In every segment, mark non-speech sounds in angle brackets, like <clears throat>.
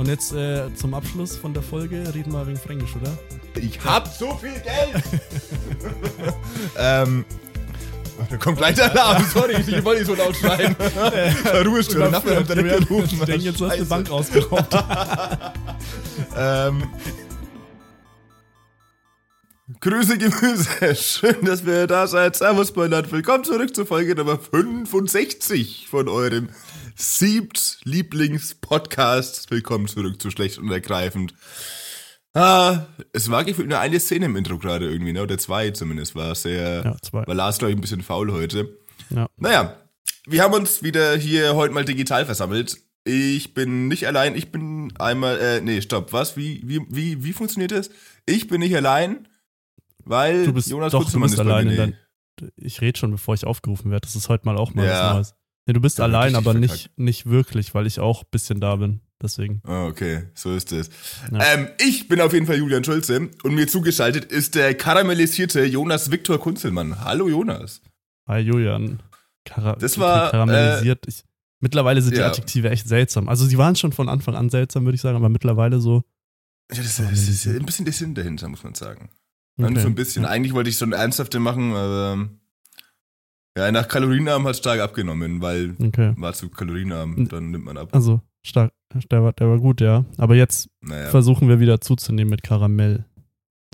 Und jetzt äh, zum Abschluss von der Folge reden wir wegen Fränkisch, oder? Ich hab so viel Geld! <laughs> ähm. Da kommt gleich der Alarm, sorry, ich wollte nicht so laut schreien. Ruhestörung, nachher haben direkt gerufen. Ich denke, jetzt hast du eine Bank ausgeraubt. <laughs> ähm, Grüße, Gemüse. <laughs> Schön, dass wir da seid. Servus, Bernhard. Willkommen zurück zur Folge Nummer 65 von eurem siebt Lieblingspodcast. Willkommen zurück zu Schlecht und Ergreifend. Ah, es war gefühlt nur eine Szene im Intro gerade irgendwie, ne? Oder zwei zumindest. War sehr. Ja, zwei. War Lars, glaube ich, ein bisschen faul heute. Ja. Naja, wir haben uns wieder hier heute mal digital versammelt. Ich bin nicht allein, ich bin einmal, äh, nee, stopp, was? Wie, wie, wie, wie funktioniert das? Ich bin nicht allein, weil Du bist Jonas doch, du bist ist bei allein mir. in Nee. dein, Ich rede schon, bevor ich aufgerufen werde. Das ist heute mal auch mal Ja. was Neues. Nee, du bist Ja, allein, aber nicht, verkackt. nicht wirklich, weil ich auch ein bisschen da bin. Deswegen. Ah, okay, so ist es. Ja. Ähm, ich bin auf jeden Fall Julian Schulze und mir zugeschaltet ist der karamellisierte Jonas Viktor Kunzelmann. Hallo Jonas. Hi Julian. Kara Das war, karamellisiert. ich, mittlerweile sind die ja. Adjektive echt seltsam. Also sie waren schon von Anfang an seltsam, würde ich sagen, aber mittlerweile so. Ja, das, ist- das ist ein bisschen der Sinn dahinter, muss man sagen. Okay. So ein bisschen. Eigentlich wollte ich so ein ernsthafte machen, aber ähm, ja, nach kalorienarm hat stark abgenommen, weil Okay. war zu kalorienarm, dann nimmt man ab. Also, stark. Der war, der war gut, ja. Aber jetzt Naja. versuchen wir wieder zuzunehmen mit Karamell.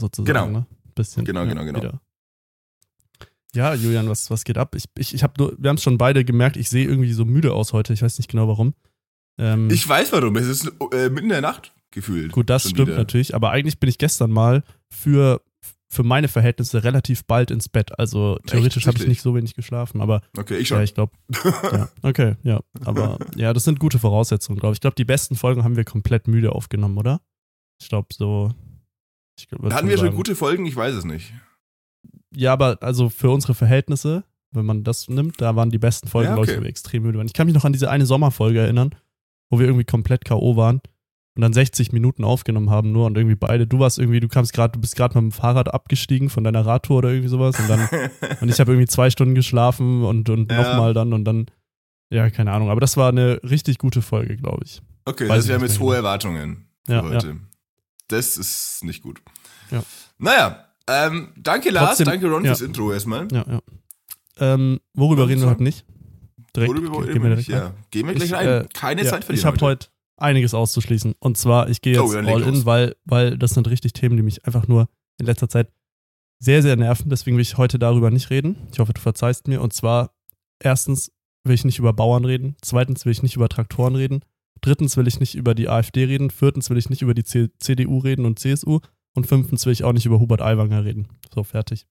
Sozusagen. Genau. Ne? Bisschen. Genau, ja, genau, genau. Wieder. Ja, Julian, was, was geht ab? Ich, ich, ich hab nur, wir haben es schon beide gemerkt, ich sehe irgendwie so müde aus heute. Ich weiß nicht genau warum. Ähm, Ich weiß warum, es ist äh, mitten in der Nacht gefühlt. gut, das stimmt wieder. natürlich, aber eigentlich bin ich gestern mal für, für meine Verhältnisse relativ bald ins Bett. Also theoretisch habe ich nicht so wenig geschlafen, aber Okay, ich schon. ja, ich glaube. ja, okay, ja. Aber <laughs> ja, das sind gute Voraussetzungen, glaube ich. Ich glaube, die besten Folgen haben wir komplett müde aufgenommen, oder? Ich glaube, so. Ich glaub, Hatten wir schon sagen. gute Folgen? Ich weiß es nicht. Ja, aber also für unsere Verhältnisse, wenn man das nimmt, da waren die besten Folgen, Ja, glaube ich, okay. wo wir extrem müde waren. Ich kann mich noch an diese eine Sommerfolge erinnern, wo wir irgendwie komplett K.O. waren und dann 60 Minuten aufgenommen haben nur und irgendwie beide. Du warst irgendwie, du kamst gerade, du bist gerade mit dem Fahrrad abgestiegen von deiner Radtour oder irgendwie sowas und dann <laughs> und ich habe irgendwie zwei Stunden geschlafen und, und Ja. nochmal dann und dann, ja, keine Ahnung. Aber das war eine richtig gute Folge, glaube ich. Okay, Weiß das wäre mit hohe genau. Erwartungen für Ja, heute. Das ist nicht gut. Ja. Naja, ähm, danke Lars, Trotzdem- danke Ron ja. fürs Intro erstmal. Ja, ja. Ähm, worüber reden wir heute nicht? Direkt, Worüber wollen gehen wir direkt rein. Ja, gehen wir gleich Ich, rein. äh, Keine ja, Zeit verlieren. Ich habe heute einiges auszuschließen. Und zwar, ich gehe jetzt Oh, dann leg all in, weil, weil das sind richtig Themen, die mich einfach nur in letzter Zeit sehr, sehr nerven. Deswegen will ich heute darüber nicht reden. Ich hoffe, du verzeihst mir. Und zwar, erstens will ich nicht über Bauern reden. Zweitens will ich nicht über Traktoren reden. Drittens will ich nicht über die AfD reden. Viertens will ich nicht über die C CDU reden und CSU. Und fünftens will ich auch nicht über Hubert Aiwanger reden. So, fertig.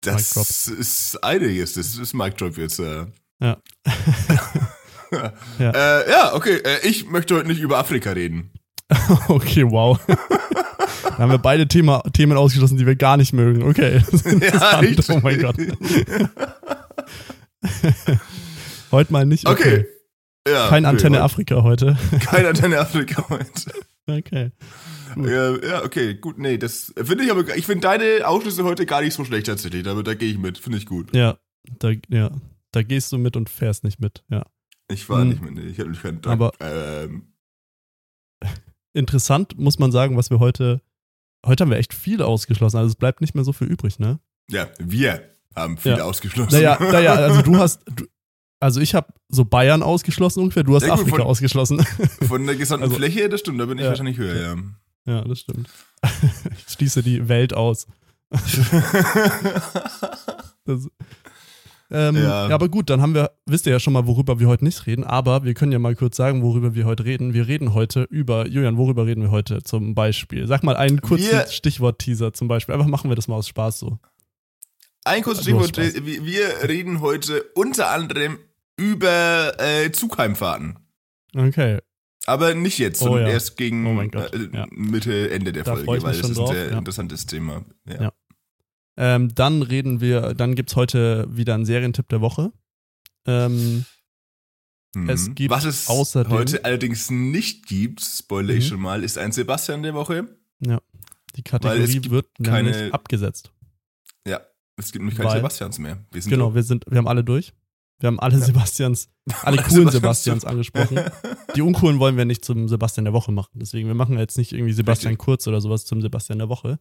Das ist einiges. Das ist Mic Drop jetzt. Äh. Ja. <laughs> <laughs> ja. Ja. <laughs> Äh, ja, okay. Äh, ich möchte heute nicht über Afrika reden. <laughs> Okay, wow. da haben wir beide Thema, Themen ausgeschlossen, die wir gar nicht mögen. Okay. <laughs> Richtig. oh mein Gott. Heute mal nicht. Okay. Ja, Kein okay, Antenne heute- Afrika heute. Kein Antenne Afrika heute. Okay. Gut. Ja, ja, okay, gut, nee, das finde ich aber, ich finde deine Ausschlüsse heute gar nicht so schlecht tatsächlich, aber da gehe ich mit, finde ich gut. Ja, da, ja, da gehst du mit und fährst nicht mit. Ja. Ich war Hm. nicht mit, ich hatte mich keinen Tag. Aber- ähm, <laughs> Interessant muss man sagen, was wir heute. Heute haben wir echt viel ausgeschlossen. Also es bleibt nicht mehr so viel übrig, ne? ja, wir haben viel Ja. ausgeschlossen. Naja, <laughs> naja, also du hast. Du, also ich habe so Bayern ausgeschlossen ungefähr, du hast gut, Afrika von- ausgeschlossen. <laughs> Von der gesamten Also- Fläche, das stimmt, da bin ich Ja. wahrscheinlich höher, ja. ja, das stimmt. Ich schließe die Welt aus. Das, ähm, ja. Ja. aber gut, dann haben wir, wisst ihr ja schon mal, worüber wir heute nicht reden, aber wir können ja mal kurz sagen, worüber wir heute reden. Wir reden heute über, Julian, worüber reden wir heute zum Beispiel? Sag mal einen kurzen Stichwort-Teaser zum Beispiel. Einfach machen wir das mal aus Spaß so. Ein kurzes Stichwort, wir reden heute unter anderem über äh, Zugheimfahrten. Okay. Aber nicht jetzt, Oh ja. erst gegen Oh äh. Mitte, Ende der Da Folge, weil das ist ein sehr ja. interessantes Thema. Ja. Ja. Ähm, dann reden wir, dann gibt's heute wieder einen Serientipp der Woche. Ähm, Mhm. Es gibt Was es außerdem- heute allerdings nicht gibt, spoilere ich Mhm. schon mal, ist ein Sebastian der Woche. die Weil es Kategorie gibt wird nämlich keine- abgesetzt. Ja, es gibt nämlich keine Weil- Sebastians mehr. Wir sind Genau, durch. wir sind, wir haben alle durch. Wir haben alle Sebastians, <laughs> alle coolen Sebastians. Sebastians angesprochen. Die uncoolen wollen wir nicht zum Sebastian der Woche machen. Deswegen, wir machen jetzt nicht irgendwie Sebastian Richtig. Kurz oder sowas zum Sebastian der Woche.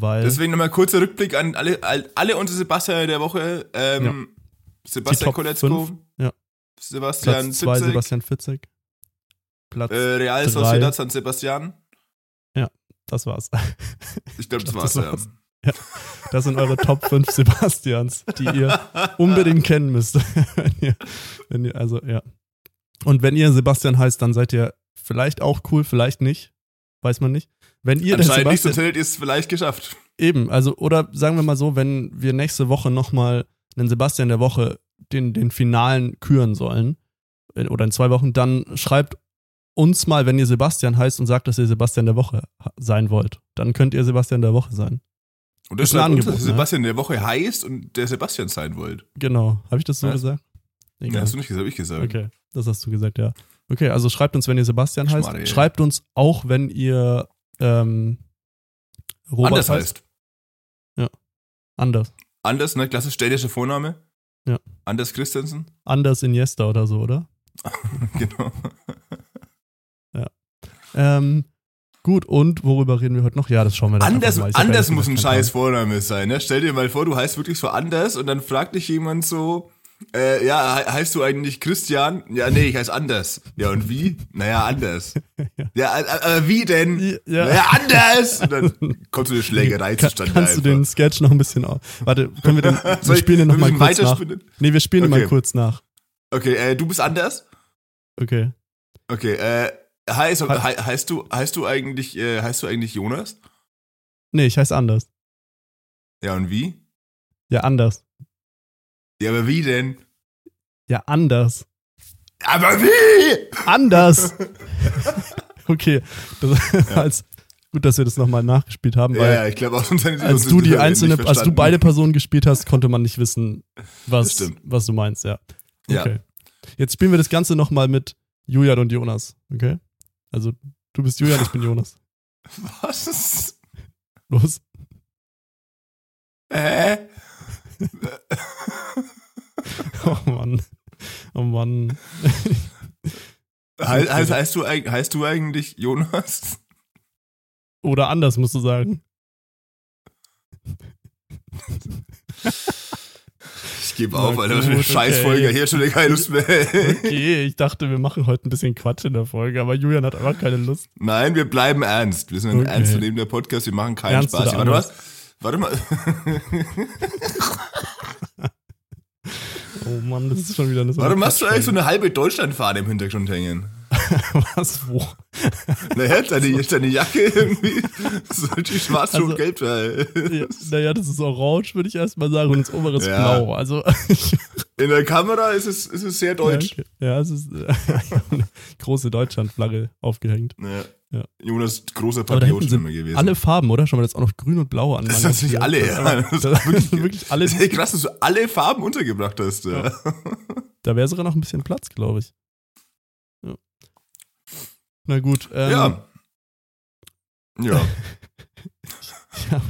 Weil, Deswegen nochmal kurzer Rückblick an alle, all- alle unsere Sebastian der Woche. Ähm, Sebastian Die Top Koletzko, ja. Sebastian Platz 2 Fitzek, Sebastian Fitzek. Platz, äh, Real. Sociedad San Sebastian. das war's. <laughs> Ich glaube, das glaub, war's. das ja. war's. Das sind eure Top 5 Sebastians, die ihr <laughs> unbedingt kennen müsst. <laughs> wenn ihr, wenn ihr, also, ja. Und wenn ihr Sebastian heißt, dann seid ihr vielleicht auch cool, vielleicht nicht. Weiß man nicht. Wenn ihr der Anscheinend nicht, Sebastian, sonst hättet ihr es vielleicht geschafft. Eben, also, oder sagen wir mal so, wenn wir nächste Woche nochmal einen Sebastian der Woche, den, den Finalen küren sollen, äh, oder in zwei Wochen, dann schreibt uns mal, wenn ihr Sebastian heißt und sagt, dass ihr Sebastian der Woche sein wollt. Dann könnt ihr Sebastian der Woche sein. Und das Ist ein schreibt uns, Angebot, dass ihr ne? Sebastian der Woche heißt und der Sebastian sein wollt. Genau. Habe ich das so Was? gesagt? Ja, Egal. hast du nicht gesagt, hab ich gesagt. Okay, das hast du gesagt, ja. Okay, also schreibt uns, wenn ihr Sebastian heißt. Schmarre. Schreibt uns auch, wenn ihr ähm, Robert Anders heißt. heißt. Anders. Anders, ne? Klassisch städtischer Vorname. Ja. Anders Christensen. Anders Iniesta oder so, oder? <laughs> genau. Ähm, gut, und worüber reden wir heute noch? Ja, das schauen wir dann Anders, mal. Anders muss ein scheiß Vorname sein, ne? Stell dir mal vor, du heißt wirklich so anders und dann fragt dich jemand so, äh, ja, he- heißt du eigentlich Christian? Ja, nee, ich heiß anders. Ja, und wie? Naja, anders. <laughs> Ja. ja, äh, aber wie denn? Ja. Naja, anders! Und dann kommt so eine Schlägerei zustande kannst du einfach. den Sketch noch ein bisschen auf? Warte, können wir den, <laughs> wir Soll ich- spielen den nochmal kurz nach. weiterspinnen? Nee, wir spielen den mal Okay. kurz nach. Okay, äh, du bist anders? Okay. Okay, äh, heißt, He- he, heißt du, heißt du eigentlich, äh, heißt du eigentlich Jonas? Nee, ich heiße anders. Ja, und wie? Ja, anders. Ja, aber wie denn? Ja, anders. Aber wie? Anders! <laughs> okay. Das, <laughs> als, gut, dass wir das nochmal nachgespielt haben, Ja, weil ja, ich glaube auch sonst als du die einzelne, als du beide Personen gespielt hast, konnte man nicht wissen, was, was du meinst, ja. Ja. Okay. Jetzt spielen wir das Ganze nochmal mit Julian und Jonas, okay? Also, du bist Julian, ich bin Jonas. <laughs> Was? Los. Äh? <laughs> Oh Mann. Oh Mann. He <laughs> heißt, heißt, du, heißt du eigentlich Jonas? Oder anders, musst du sagen. Ich gebe auf, Alter. Was für eine Scheißfolge. okay. Hier schon keine Lust mehr. Okay, ich dachte, wir machen heute ein bisschen Quatsch in der Folge, aber Julian hat einfach keine Lust. Nein, wir bleiben ernst. Wir sind ein Okay. ernstzunehmender Podcast. Wir machen keinen Ernst Spaß. Warte, was? Warte mal. Oh Mann, das ist schon wieder eine so Warum hast du eigentlich so eine halbe Deutschlandfahne im Hintergrund hängen? <laughs> Was, wo? Naja, deine, deine Jacke irgendwie. So die schwarz Also- und gelb. äh. Ja, naja, das ist orange, würde ich erstmal sagen, und das obere ist Ja. blau. Also, <laughs> In der Kamera ist es, ist es sehr deutsch. Ja, okay. ja es ist äh, <laughs> eine große Deutschlandflagge aufgehängt. Ja. Ja. Jonas großer Aber da hinten Patriot sind immer gewesen. alle Farben, oder? Schon mal jetzt auch noch grün und blau an. Das sind nicht Tür. alle, Das ja. Das Das wirklich- wirklich alle. Das ist echt krass, dass du alle Farben untergebracht hast. Ja. Da wäre sogar noch ein bisschen Platz, glaube ich. Ja. Na gut. Ähm, ja. Ja. <laughs> ja.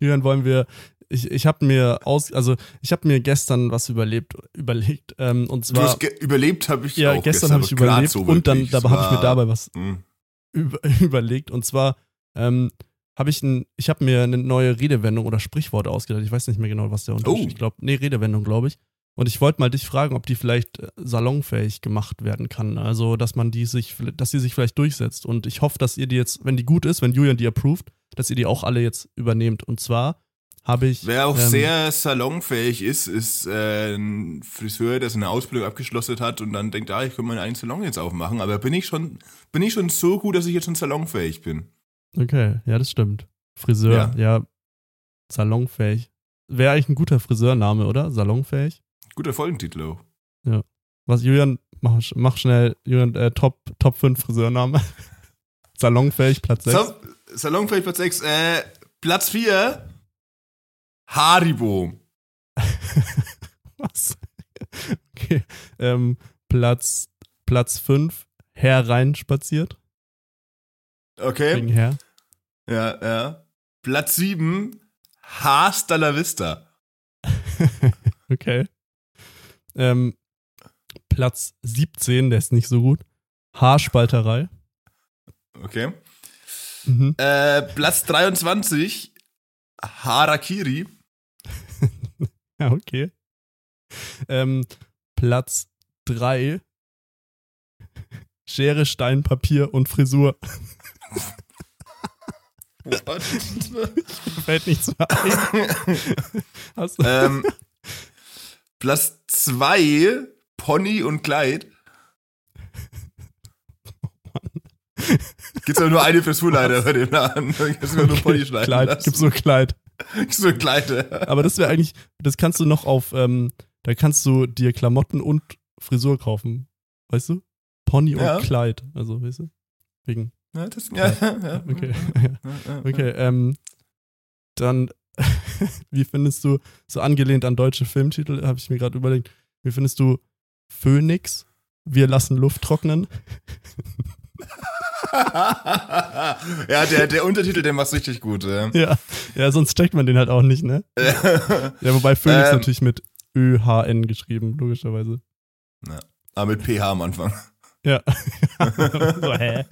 Julian, wollen wir. Ich, ich habe mir aus, also ich habe mir gestern was überlebt, überlegt. Ähm, und Du zwar, hast ge- überlebt, habe ich ja, auch gestern habe ich überlebt so und dann habe ich mir dabei was Hm. Über, <laughs> überlegt. Und zwar ähm, habe ich ein, ich habe mir eine neue Redewendung oder Sprichwort ausgedacht. Ich weiß nicht mehr genau, was der Unterschied. Oh. Ich glaube, nee, Redewendung, glaube ich. Und ich wollte mal dich fragen, ob die vielleicht äh, salonfähig gemacht werden kann. Also, dass man die sich, dass sie sich vielleicht durchsetzt. Und ich hoffe, dass ihr die jetzt, wenn die gut ist, wenn Julian die approved, dass ihr die auch alle jetzt übernehmt. Und zwar habe ich. Wer auch ähm, sehr salonfähig ist, ist äh, ein Friseur, der seine Ausbildung abgeschlossen hat und dann denkt, ah, ich könnte meinen einen Salon jetzt aufmachen. Aber bin ich schon, bin ich schon so gut, dass ich jetzt schon salonfähig bin? Okay, ja, das stimmt. Friseur, ja, salonfähig. Wäre eigentlich ein guter Friseurname, oder? Salonfähig. Guter Folgentitel auch. Was, Julian, mach, mach schnell, Julian, äh, Top, Top 5 Friseurname. <laughs> Salonfähig, Platz 6. So, salonfähig Platz 6. Äh, Platz 4. Haribo. <laughs> Was? Okay. Ähm, Platz, Platz 5, hereinspaziert. Okay. Wegen her. Ja, ja. Platz 7. Hasta la Vista. <laughs> Okay. Ähm, Platz 17, der ist nicht so gut. Haarspalterei. Okay. Mhm. Äh, Platz 23, Harakiri. <laughs> Ja, okay. Ähm, Platz 3, Schere, Stein, Papier und Frisur. What? <laughs> Fällt nichts mehr ein. <laughs> Hast du? ähm, Platz 2, Pony und Kleid. Gibt's aber nur eine Frisur leider dem Laden. Kannst du nur Pony schneiden Kleid, lassen. gibt's so Kleid. <laughs> Gibt's nur Kleid. ja. Aber das wäre eigentlich, das kannst du noch auf, ähm, da kannst du dir Klamotten und Frisur kaufen. Weißt du? Pony und Ja. Kleid. Also, weißt du? Wegen. Ja, das, ja, ja, Okay. <laughs> ja. Okay, ähm, dann, <laughs> wie findest du, so angelehnt an deutsche Filmtitel, habe ich mir gerade überlegt, wie findest du Phoenix? Wir lassen Luft trocknen. <laughs> ja, der, der Untertitel, der macht's richtig gut. Ja. Ja, ja, sonst checkt man den halt auch nicht, ne? <laughs> Ja, wobei Phoenix Ähm. natürlich mit ÖHN geschrieben, logischerweise. Aber mit PH am Anfang. Ja. <laughs> so, hä?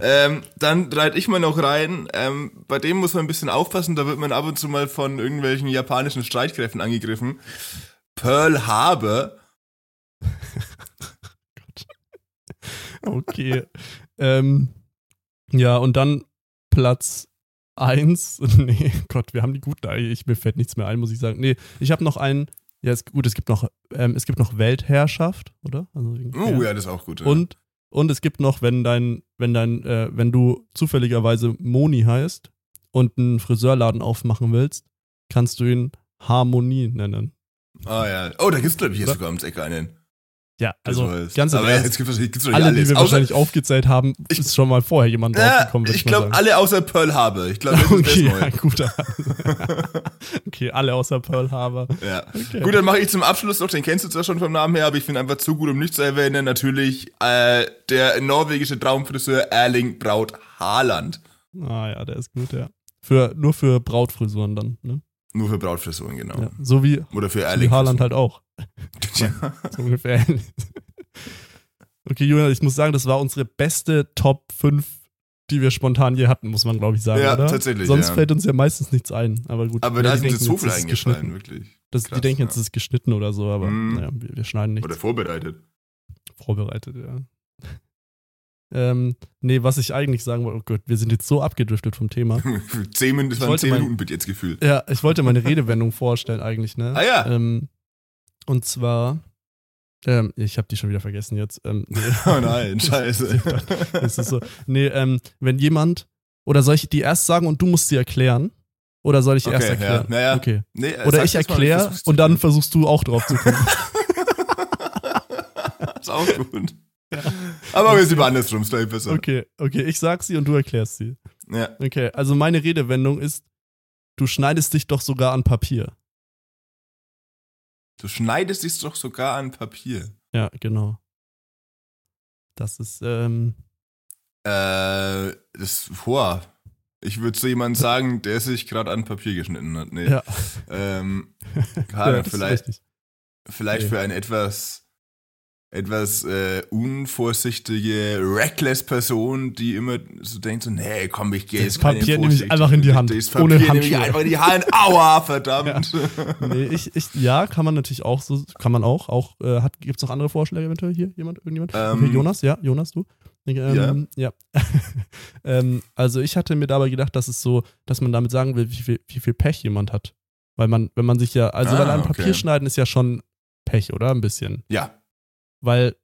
Ähm, dann reite ich mal noch rein. Ähm, bei dem muss man ein bisschen aufpassen, da wird man ab und zu mal von irgendwelchen japanischen Streitkräften angegriffen. Pearl Harbor. Okay. ähm, ja, und dann Platz 1. <laughs> Nee, Gott, wir haben die guten eigentlich. Mir fällt nichts mehr ein, muss ich sagen. Nee, ich habe noch einen. Ja, ist gut, es gibt noch, ähm, es gibt noch Weltherrschaft, oder? Also Oh ja, das ist auch gut. Ja. Und, und es gibt noch, wenn dein, wenn dein, äh, wenn du zufälligerweise Moni heißt und einen Friseurladen aufmachen willst, kannst du ihn Harmonie nennen. Ah ja. Oh, da gibt's glaube ich hier sogar ums Eck einen. Ja, also ganz Aber Ernst, jetzt gibt's, gibt's alle, alles. die wir Außer- wahrscheinlich aufgezählt haben, Ich- ist schon mal vorher jemand ja, draufgekommen, würd ich glaube alle außer Pearl Harbor. Ich glaube, das ist Okay, ja, neu. gut. <laughs> okay, alle außer Pearl Harbor. Ja. Okay. Gut, dann mache ich zum Abschluss noch, den kennst du zwar schon vom Namen her, aber ich finde einfach zu gut, um nicht zu erwähnen, natürlich äh, der norwegische Traumfriseur Erling Braut Haaland. Ah ja, der ist gut, ja. Für, nur für Brautfrisuren dann, ne? Nur für Brautfrisuren, genau. Ja. So wie, Oder für so wie Erling. Haaland halt auch. Ja. So <laughs> ungefähr. okay, Julian, ich muss sagen, das war unsere beste Top 5, die wir spontan je hatten, muss man, glaube ich, sagen, Ja, oder? tatsächlich, Sonst ja. fällt uns ja meistens nichts ein. Aber gut. Aber Ja, da ist uns so viel eingefallen, wirklich. Das, die Krass, denken jetzt, es ist geschnitten oder so, aber Mhm. naja, wir, wir schneiden nichts. Oder vorbereitet. vorbereitet, ja. Ähm, nee, was ich eigentlich sagen wollte, oh Gott, wir sind jetzt so abgedriftet vom Thema. <laughs> zehn Minuten, das waren wollte zehn Minuten bitte jetzt gefühlt. Ja, ich wollte meine <laughs> Redewendung vorstellen eigentlich, ne? Ah ja. Ähm, und zwar, ähm, ich habe die schon wieder vergessen jetzt. Ähm, <laughs> nee, Oh nein, scheiße. <laughs> es ist so, nee, ähm, wenn jemand, oder soll ich die erst sagen und du musst sie erklären? Oder soll ich die erst Okay, ja. erklären? Naja. Okay. Nee, äh, Oder ich das erkläre und dann versuchst du auch drauf zu kommen. <laughs> ist auch gut. Aber wir sind andersrum, ist gleich besser. okay, okay, ich sag sie und du erklärst sie. Ja. Okay, also meine Redewendung ist, du schneidest dich doch sogar an Papier. Du schneidest dich doch sogar an Papier. Ja, genau. Das ist, ähm, Äh, das, boah. Ich würde zu jemandem sagen, der sich gerade an Papier geschnitten hat. Nee. ja, Ähm, <laughs> ja das ist vielleicht, vielleicht Nee. für eine etwas, etwas äh, unvorsichtige, reckless Person, die immer so denkt, so, nee, komm, ich gehe jetzt Papier nehme ich einfach in die Hand, Das Papier ohne nehme ich einfach in die Hand. Aua, verdammt. Nee, ich, ich, ja, kann man natürlich auch so, kann man auch, auch, äh, hat, gibt's noch andere Vorschläge eventuell hier? Jemand, irgendjemand? Ähm, okay, Jonas, ja, Jonas, du? Ähm, ja. <laughs> ähm, also ich hatte mir dabei gedacht, dass es so, dass man damit sagen will, wie viel, wie viel Pech jemand hat. Weil man, wenn man sich ja, also Ah, weil ein Papier okay. schneiden ist ja schon Pech, oder? Ein bisschen. Ja, Weil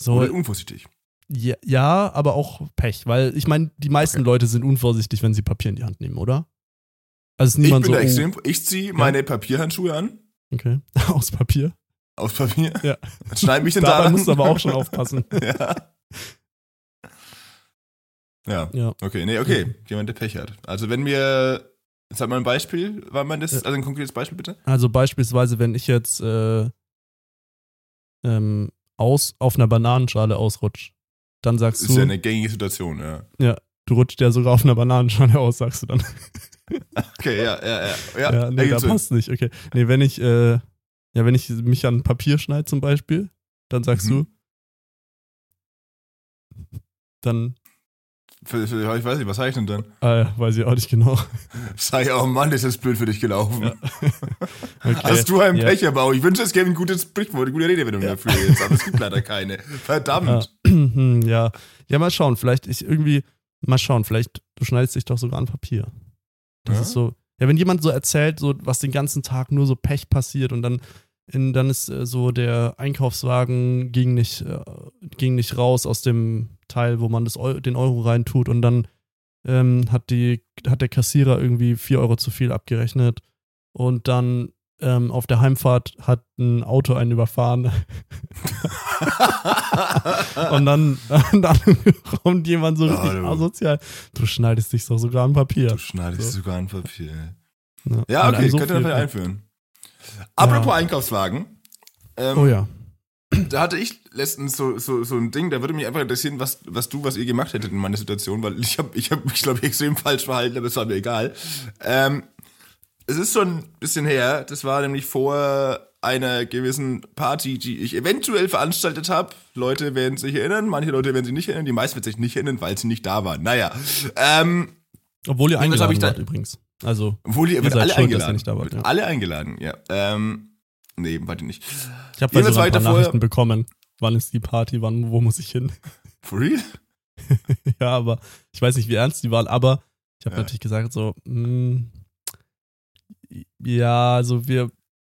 so, oder unvorsichtig. ja, ja, aber auch Pech, weil ich meine, die meisten Okay. Leute sind unvorsichtig, wenn sie Papier in die Hand nehmen, oder? Also ist Ich niemand bin so, da oh, extrem, ich ziehe meine Papierhandschuhe an, okay, <laughs> aus Papier. aus Papier. Ja. Schneid mich <laughs> denn Dabei daran. musst du aber auch schon aufpassen. <laughs> ja. Ja, Ja. okay, nee, okay. Jemand, der Pech hat. Also wenn wir, sag mal ein Beispiel, war man das, Ja. also ein konkretes Beispiel bitte? Also beispielsweise, wenn ich jetzt äh, ähm, aus, auf einer Bananenschale ausrutsch, dann sagst Ist du, ja eine gängige Situation, ja. du rutscht ja sogar auf einer Bananenschale aus, sagst du dann. <laughs> Okay, ja, ja, ja. Ja, Ja, nee, da passt nicht. Okay. Nee, wenn ich, äh, Ja, wenn ich mich an Papier schneide zum Beispiel, dann sagst Mhm. du, dann, ich weiß nicht, was ich denn dann? äh, weiß ich auch nicht genau. <laughs> Sag ich, oh Mann, ist das blöd für dich gelaufen. Ja. <laughs> Okay. Hast du einen ja. Pecherbau? Ich wünsche, es gäbe ein gutes Sprichwort, eine gute Redewendung dafür jetzt, aber es gibt leider keine. <laughs> Verdammt. Ja. <clears throat> ja. Ja, mal schauen. Vielleicht ich irgendwie, mal schauen, vielleicht du schneidest dich doch sogar an Papier. Das Ja? ist so. Ja, wenn jemand so erzählt, so was den ganzen Tag nur so Pech passiert und dann, in, dann ist äh, so der Einkaufswagen ging nicht, äh, ging nicht raus aus dem Teil, wo man das den Euro reintut und dann ähm, hat die, hat der Kassierer irgendwie 4 Euro zu viel abgerechnet und dann ähm, auf der Heimfahrt hat ein Auto einen überfahren. <laughs> Und dann, <laughs> dann kommt jemand so richtig du- asozial. Du schneidest dich doch sogar an Papier. Du schneidest So. sogar ein Papier. Ja, Ja, okay, so könnt ihr dafür einführen. Apropos Einkaufswagen. Ähm, Oh ja. <clears throat> Da hatte ich letztens so, so, so ein Ding, da würde mich einfach interessieren, was, was du, was ihr gemacht hättet in meiner Situation, weil ich habe ich hab mich, glaube ich, extrem falsch verhalten, aber es war mir egal. Ähm, es ist schon ein bisschen her, das war nämlich vor einer gewissen Party, die ich eventuell veranstaltet habe. Leute werden sich erinnern, manche Leute werden sich nicht erinnern, die meisten werden sich nicht erinnern, weil sie nicht da waren. Naja, ähm, Obwohl ihr eingeladen ich da- wart übrigens. Also, obwohl ihr, Ihr alle schuld, dass ihr eingeladen. nicht da wart, ja. Alle eingeladen, ja. Ähm, nee, warte nicht. ich habe Jedenfalls ein paar weiter vorher- Nachrichten bekommen. Wann ist die Party? Wann, wo muss ich hin? <laughs> For real? ja, aber ich weiß nicht, wie ernst die waren, aber ich habe Ja. natürlich gesagt, so, mh, ja, also wir,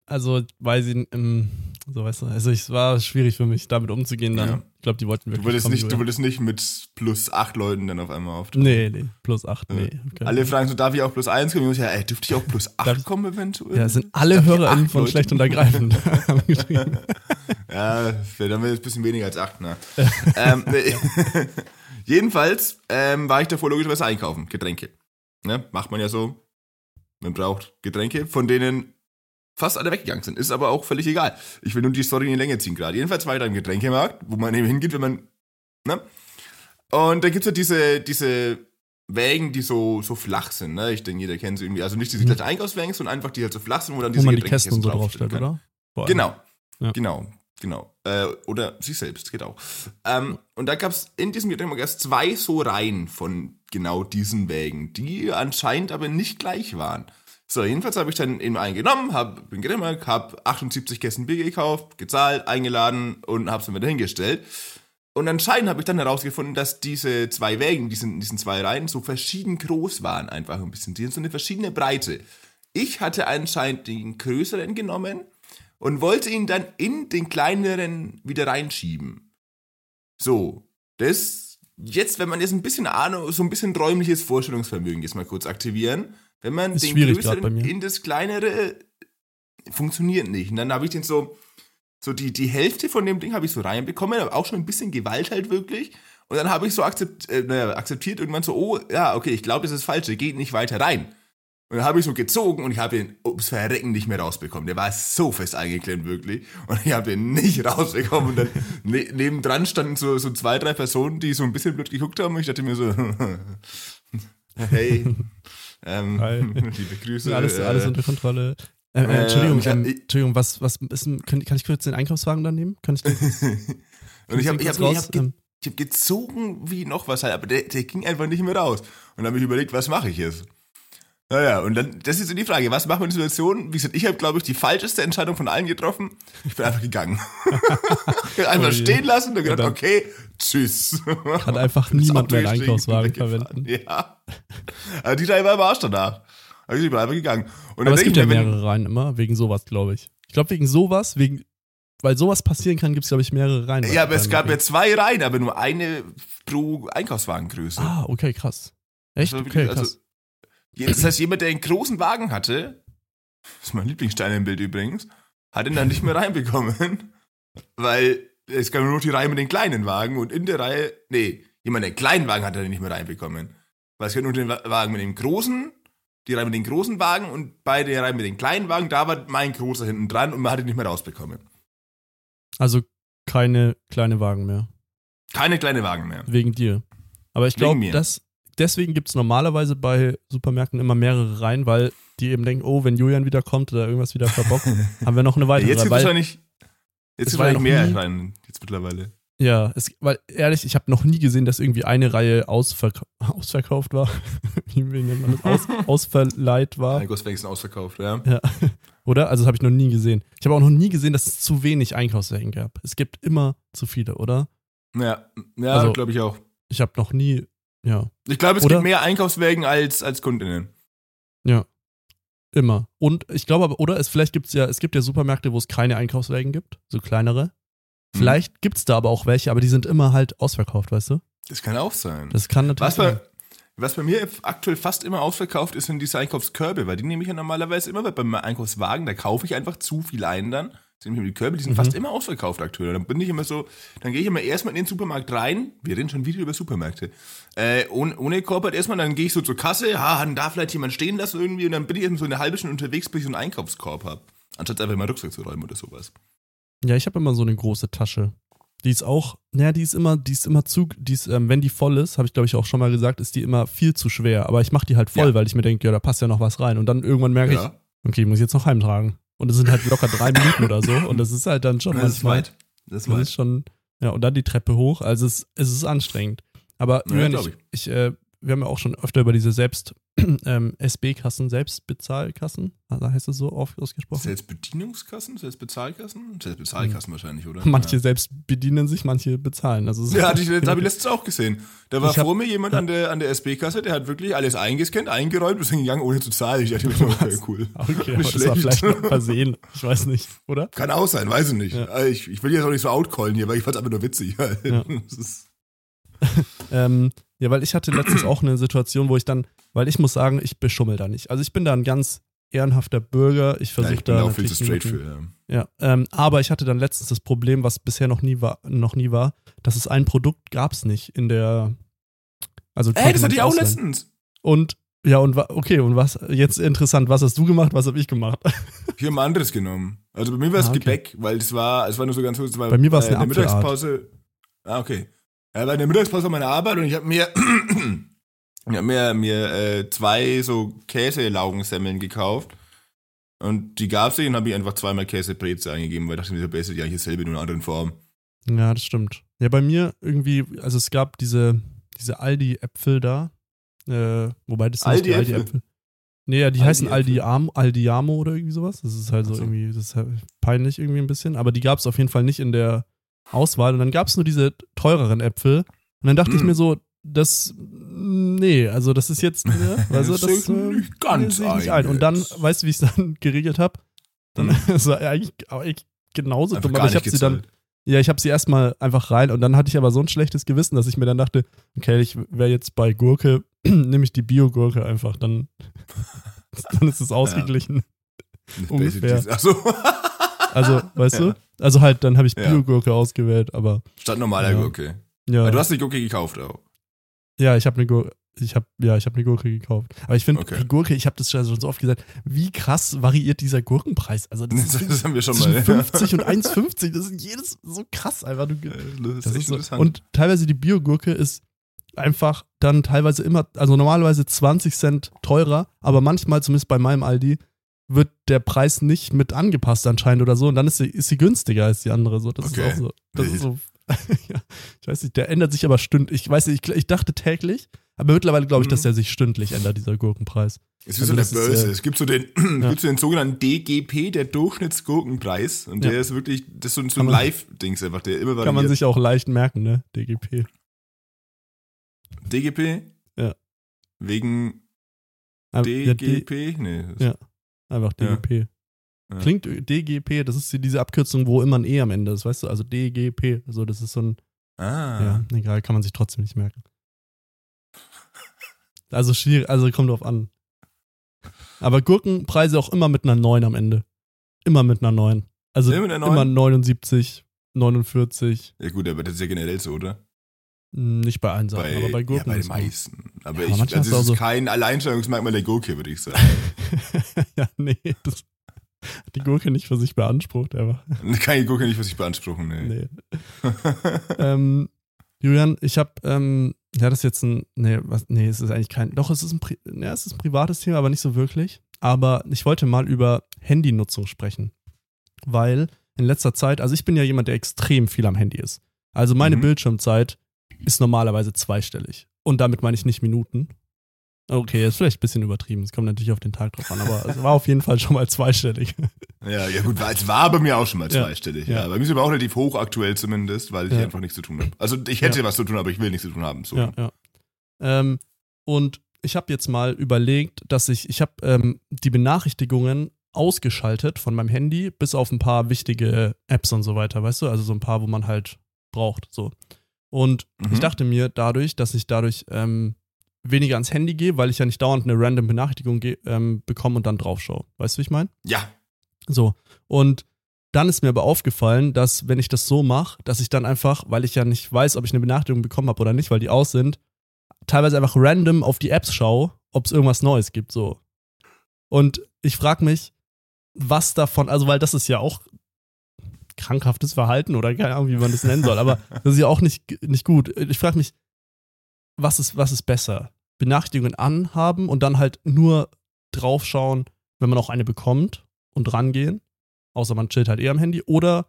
also weiß ich, ähm, so weißt du, also es war schwierig für mich, damit umzugehen dann. Ja. Ich glaube, die wollten Du wirklich würdest, kommen, nicht, du würdest nicht mit plus acht Leuten dann auf einmal auftreten. Nee, nee, plus acht, Ja. nee. Alle fragen so, darf ich auch plus eins kommen? Ich muss ja, ey, dürfte ich auch plus acht kommen eventuell? Ja, es sind alle Darf HörerInnen von Leute? Schlecht und Ergreifend. <laughs> <laughs> Ja, dann wäre jetzt ein bisschen weniger als acht, ne? <laughs> ähm, nee. Jedenfalls ähm, war ich davor logischerweise einkaufen, Getränke. Ne? Macht man ja so. Man braucht Getränke, von denen fast alle weggegangen sind. Ist aber auch völlig egal. Ich will nur die Story in die Länge ziehen gerade. Jedenfalls da im Getränkemarkt, wo man eben hingeht, wenn man. Ne? Und da gibt's ja diese, diese Wägen, die so, so flach sind. Ne? Ich denke, jeder kennt sie irgendwie. Also nicht diese Mhm. kleinen Einkaufswägen, sondern einfach die halt so flach sind, wo dann Wo diese man die Kästen so draufstellt, oder? Genau. Ja. Genau. Genau. Äh, oder sie selbst, geht auch. Ähm, und da gab es in diesem Getränkemarkt erst zwei so Reihen von genau diesen Wägen, die anscheinend aber nicht gleich waren. So, jedenfalls habe ich dann eben einen genommen, hab, bin Getränkemarkt, habe 78 Kästen Bier gekauft, gezahlt, eingeladen und habe es dann wieder hingestellt. Und anscheinend habe ich dann herausgefunden, dass diese zwei Wägen, diesen, diesen zwei Reihen, so verschieden groß waren, einfach ein bisschen. Die haben so eine verschiedene Breite. Ich hatte anscheinend den größeren genommen und wollte ihn dann in den kleineren wieder reinschieben. So, das jetzt, wenn man jetzt ein bisschen Ahnung, so ein bisschen räumliches Vorstellungsvermögen jetzt mal kurz aktivieren, wenn man Ist den größeren mir. in das kleinere funktioniert nicht. Und dann habe ich den so, so die, die Hälfte von dem Ding habe ich so reinbekommen, aber auch schon ein bisschen Gewalt halt wirklich. Und dann habe ich so akzept, äh, naja, akzeptiert irgendwann so, oh, ja, okay, ich glaube, das ist falsch, der geht nicht weiter rein. Und dann habe ich so gezogen und ich habe den ums Verrecken nicht mehr rausbekommen. Der war so fest eingeklemmt, wirklich. Und ich habe den nicht <laughs> rausbekommen. Und dann ne nebendran standen so, so zwei, drei Personen, die so ein bisschen blöd geguckt haben. Und ich dachte mir so, <laughs> hey, ähm, <laughs> liebe Grüße. alles, äh, alles unter Kontrolle. Äh, äh, äh, Entschuldigung, ich- Entschuldigung, was, was ist, ein- kann, kann ich kurz den Einkaufswagen dann nehmen? Kann ich den kurz, <laughs> und ich habe ich hab, ich hab, ge ich hab gezogen wie noch was halt, aber der, der ging einfach nicht mehr raus. Und dann habe ich überlegt, was mache ich jetzt? Naja, und dann, das ist so die Frage, was machen wir in der Situation? Wie gesagt, ich habe, glaube ich, die falscheste Entscheidung von allen getroffen. Ich bin einfach gegangen. <laughs> einfach Oh stehen lassen und gedacht, Ja, dann- okay, tschüss. Kann einfach niemand mehr einen Einkaufswagen verwenden. Ja. Also die drei war aber Arsch danach. Also ich bin einfach gegangen. Und Aber es gibt ja mehrere Reihen immer, wegen sowas, glaube ich. Ich glaube, wegen sowas, wegen, weil sowas passieren kann, gibt es, glaube ich, mehrere Reihen. Ja, aber es gab ja zwei Reihen, aber nur eine pro Einkaufswagengröße. Ah, okay, krass. Echt? Also Okay, krass. also- Das heißt, jemand, der einen großen Wagen hatte, das ist mein Lieblingsstein im Bild übrigens, hat ihn dann nicht mehr <laughs> reinbekommen, weil es gab nur noch die Reihe mit den kleinen Wagen und in der Reihe, nee, jemand, der einen kleinen Wagen hat, hat ihn nicht mehr reinbekommen. Weil es gab nur den Wa- Wagen mit dem großen, die Reihe mit den großen Wagen und bei der Reihe mit den kleinen Wagen, da war mein großer hinten dran und man hat ihn nicht mehr rausbekommen. Also keine kleine Wagen mehr. Keine kleine Wagen mehr. Wegen dir. Aber ich glaube, deswegen gibt es normalerweise bei Supermärkten immer mehrere Reihen, weil die eben denken, oh, wenn Julian wieder kommt oder irgendwas wieder verbockt, <laughs> haben wir noch eine weitere. jetzt gibt weil, wahrscheinlich, jetzt es ja wahrscheinlich mehr rein, jetzt mittlerweile. Ja, es, weil ehrlich, ich habe noch nie gesehen, dass irgendwie eine Reihe ausverka <laughs> ausverkauft war. <laughs> Wie nennt man das? Aus, <laughs> ausverleiht war. Einkaufswagen ausverkauft, ja. Ja. Oder? Also das habe ich noch nie gesehen. Ich habe auch noch nie gesehen, dass es zu wenig Einkaufswagen gab. Es gibt immer zu viele, oder? Ja, ja Also- glaube ich auch. Ich habe noch nie, ja, Ich glaube, es Oder? gibt mehr Einkaufswagen als, als Kundinnen. ja, immer. Und ich glaube aber, oder es vielleicht gibt's ja, es gibt ja Supermärkte, wo es keine Einkaufswagen gibt, so kleinere. Vielleicht gibt's da aber auch welche, aber die sind immer halt ausverkauft, weißt du? Das kann auch sein. Das kann natürlich Was bei, sein. was bei mir aktuell fast immer ausverkauft ist, sind diese Einkaufskörbe, weil die nehme ich ja normalerweise immer, weil beim Einkaufswagen, da kaufe ich einfach zu viel ein dann. Die Körbe, die sind Mhm. fast immer ausverkauft aktuell. Dann bin ich immer so, dann gehe ich immer erstmal in den Supermarkt rein. Wir reden schon wieder über Supermärkte. Äh, ohne, ohne Korb erstmal, dann gehe ich so zur Kasse, ha, dann darf vielleicht jemand stehen lassen irgendwie und dann bin ich erstmal so eine halbe Stunde unterwegs, bis ich so einen Einkaufskorb habe. Anstatt einfach mal Rucksack zu räumen oder sowas. Ja, ich habe immer so eine große Tasche. Die ist auch, naja, die ist immer, die ist immer zu, die ist, ähm, wenn die voll ist, habe ich glaube ich auch schon mal gesagt, ist die immer viel zu schwer. Aber ich mache die halt voll, Ja. weil ich mir denke, ja, da passt ja noch was rein. Und dann irgendwann merke ich, Ja, okay, ich muss jetzt noch heimtragen. Und es sind halt locker drei Minuten oder so. Und das ist halt dann schon das ist weit. Das ist Das weit. ist schon, ja, und dann die Treppe hoch. Also es, es ist anstrengend. Aber Ja, Julian, glaub ich, ich, äh, wir haben ja auch schon öfter über diese Selbst, <clears throat> ähm, SB-Kassen, Selbstbezahlkassen, also heißt das so auf, ausgesprochen? Selbstbedienungskassen? Selbstbezahlkassen? Selbstbezahlkassen wahrscheinlich, oder? Manche Ja. selbst bedienen sich, manche bezahlen. Also es ist- Ja, hatte ich, das habe ich letztens auch gesehen. Da war Ich hab- vor mir jemand an der, an der SB-Kasse, der hat wirklich alles eingescannt, eingeräumt und ist gegangen, ohne zu zahlen. Ich dachte mir so, okay, cool. Okay, <laughs> aber das war vielleicht noch versehen. Ich weiß nicht, oder? Kann auch sein, weiß ich nicht. Ja. Also Ich, ich will jetzt auch nicht so outcallen hier, weil ich fand es einfach nur witzig. Ja. <laughs> Das ist, <laughs> Ähm, ja, weil ich hatte letztens auch eine Situation, wo ich dann, weil ich muss sagen, ich beschummel da nicht. Also ich bin da ein ganz ehrenhafter Bürger. Ich ja, versuche bin da auch viel zu natürlich straight für. Ja. Ja, ähm, aber ich hatte dann letztens das Problem, was bisher noch nie war, noch nie war, dass es ein Produkt gab es nicht in der. Also Ey, das hatte ich auch letztens. Und ja, und okay, und was jetzt interessant, was hast du gemacht, was habe ich gemacht? <laughs> Ich habe ein anderes genommen. Also bei mir war es Ah, okay. Gebäck, weil es war, es war nur so ganz kurz. es war, Bei mir war es äh, eine Apfelart. Mittagspause. Ah, okay. Ja, bei der Mittagspause war meine Arbeit und ich habe mir, <clears throat> ich hab mir, mir äh, zwei so Käselaugensemmeln gekauft. Und die gab's nicht und habe ich einfach zweimal Käsebreze eingegeben, weil ich dachte mir, der ist ja eigentlich dasselbe, nur in einer anderen Form. Ja, das stimmt. Ja, bei mir irgendwie, also es gab diese, diese Aldi-Äpfel da, äh, wobei das sind die Aldi-Äpfel? Nee, ja, die heißen Aldi-Äpfel. Aldi Am, Aldiamo oder irgendwie sowas. Das ist halt so so. irgendwie, das ist halt peinlich irgendwie ein bisschen, aber die gab es auf jeden Fall nicht in der Auswahl. Und dann gab es nur diese teureren Äpfel. Und dann dachte ich Mm. mir so, das, nee, also das ist jetzt, ne, <laughs> also Das das, äh, nicht ganz ich nicht ein. Und dann, weißt du, wie ich es dann <laughs> geregelt habe? Dann Hm. das <laughs> war eigentlich, eigentlich genauso Einfach dumm, aber ich habe sie dann, ja, ich habe sie erstmal einfach rein und dann hatte ich aber so ein schlechtes Gewissen, dass ich mir dann dachte, okay, ich wäre jetzt bei Gurke, <clears throat> nehme ich die Bio-Gurke einfach, dann, dann ist es ausgeglichen. ungefähr. Basic- Ach so. Also, <laughs> weißt Ja. du? Also halt, dann habe ich Ja. Bio-Gurke ausgewählt, aber Statt normaler Ja. Gurke. ja, Aber du hast die Gurke gekauft auch. ja, ich habe eine Gurke. Ich habe ja, ich habe eine Gurke gekauft. Aber ich finde Okay. die Gurke, ich habe das schon so oft gesagt, wie krass variiert dieser Gurkenpreis. Also das <laughs> ist Das haben wir schon mal. 50 und 1,50. Das ist jedes so krass einfach. Du, Das Das ist ist so. Und teilweise die Biogurke ist einfach dann teilweise immer, also normalerweise 20 Cent teurer, aber manchmal, zumindest bei meinem Aldi, wird der Preis nicht mit angepasst anscheinend oder so und dann ist sie, ist sie günstiger als die andere. So, das Okay. ist auch so. Das ist so <laughs> ja, ich weiß nicht, der ändert sich aber stündlich. Ich weiß nicht, ich, ich dachte täglich, aber mittlerweile glaube ich, Mhm. dass der sich stündlich ändert, dieser Gurkenpreis. Es ist Also so ist, eine Börse. äh, es gibt so, den, <clears throat> ja. gibt so den sogenannten DGP, der Durchschnittsgurkenpreis. Und Ja. der ist wirklich, das ist so ein, so ein Live-Dings einfach, der immer variiert. Kann man sich auch leicht merken, ne? DGP. DGP? Ja. Wegen Aber- ja, D- DGP? nee. das- Ja. Einfach Ja. DGP. Ja. Klingt DGP, das ist die- diese Abkürzung, wo immer ein E am Ende ist, weißt du? Also DGP. Also das ist so ein, Ah. ja, egal, kann man sich trotzdem nicht merken. Also schwierig, also kommt drauf an. Aber Gurkenpreise auch immer mit einer 9 am Ende. Immer mit einer 9. Also Immer mit einer 9? immer 79, 49. Ja gut, aber das ist ja generell so, oder? Nicht bei allen Sachen, aber bei Gurken. Ja, bei den meisten. Aber Ja, ich, manchmal also auch ist so- kein Alleinstellungsmerkmal der Gurke, würde ich sagen. <laughs> ja, nee, das hat die Gurke nicht für sich beansprucht, aber. <laughs> Keine Gurke nicht für sich beanspruchen, nee. Nee. <laughs> ähm, Julian, ich habe, ähm, ja, das ist jetzt ein, nee, was, nee, es ist eigentlich kein, doch, es ist ein, ja, es ist ein privates Thema, aber nicht so wirklich. aber ich wollte mal über Handynutzung sprechen. Weil in letzter Zeit, also ich bin ja jemand, der extrem viel am Handy ist. Also meine Mhm. Bildschirmzeit ist normalerweise zweistellig. Und damit meine ich nicht Minuten. Okay, ist vielleicht ein bisschen übertrieben. Es kommt natürlich auf den Tag drauf an, aber es war auf jeden Fall schon mal zweistellig. Ja, ja gut, es war bei mir auch schon mal Ja. zweistellig. Ja. Ja. Bei mir ist aber auch relativ hoch aktuell zumindest, weil ich Ja. einfach nichts zu tun habe. Also ich hätte was zu tun, aber ich will nichts zu tun haben. So. Ja, ja. Ähm, und ich habe jetzt mal überlegt, dass ich, ich habe ähm, die Benachrichtigungen ausgeschaltet von meinem Handy, bis auf ein paar wichtige Apps und so weiter, weißt du? Also so ein paar, wo man halt braucht. So. Und Mhm. ich dachte mir dadurch, dass ich dadurch ähm, weniger ans Handy gehe, weil ich ja nicht dauernd eine random Benachrichtigung ähm, bekomme und dann drauf schaue. Weißt du, wie ich meine? ja. So. Und dann ist mir aber aufgefallen, dass wenn ich das so mache, dass ich dann einfach, weil ich ja nicht weiß, ob ich eine Benachrichtigung bekommen habe oder nicht, weil die aus sind, teilweise einfach random auf die Apps schaue, ob es irgendwas Neues gibt. So. Und ich frage mich, was davon, also weil das ist ja auch krankhaftes Verhalten oder keine Ahnung, wie man das nennen soll, aber das ist ja auch nicht, nicht gut. Ich frage mich, was ist, was ist besser? Benachrichtigungen anhaben und dann halt nur draufschauen, wenn man auch eine bekommt und rangehen, außer man chillt halt eher am Handy, oder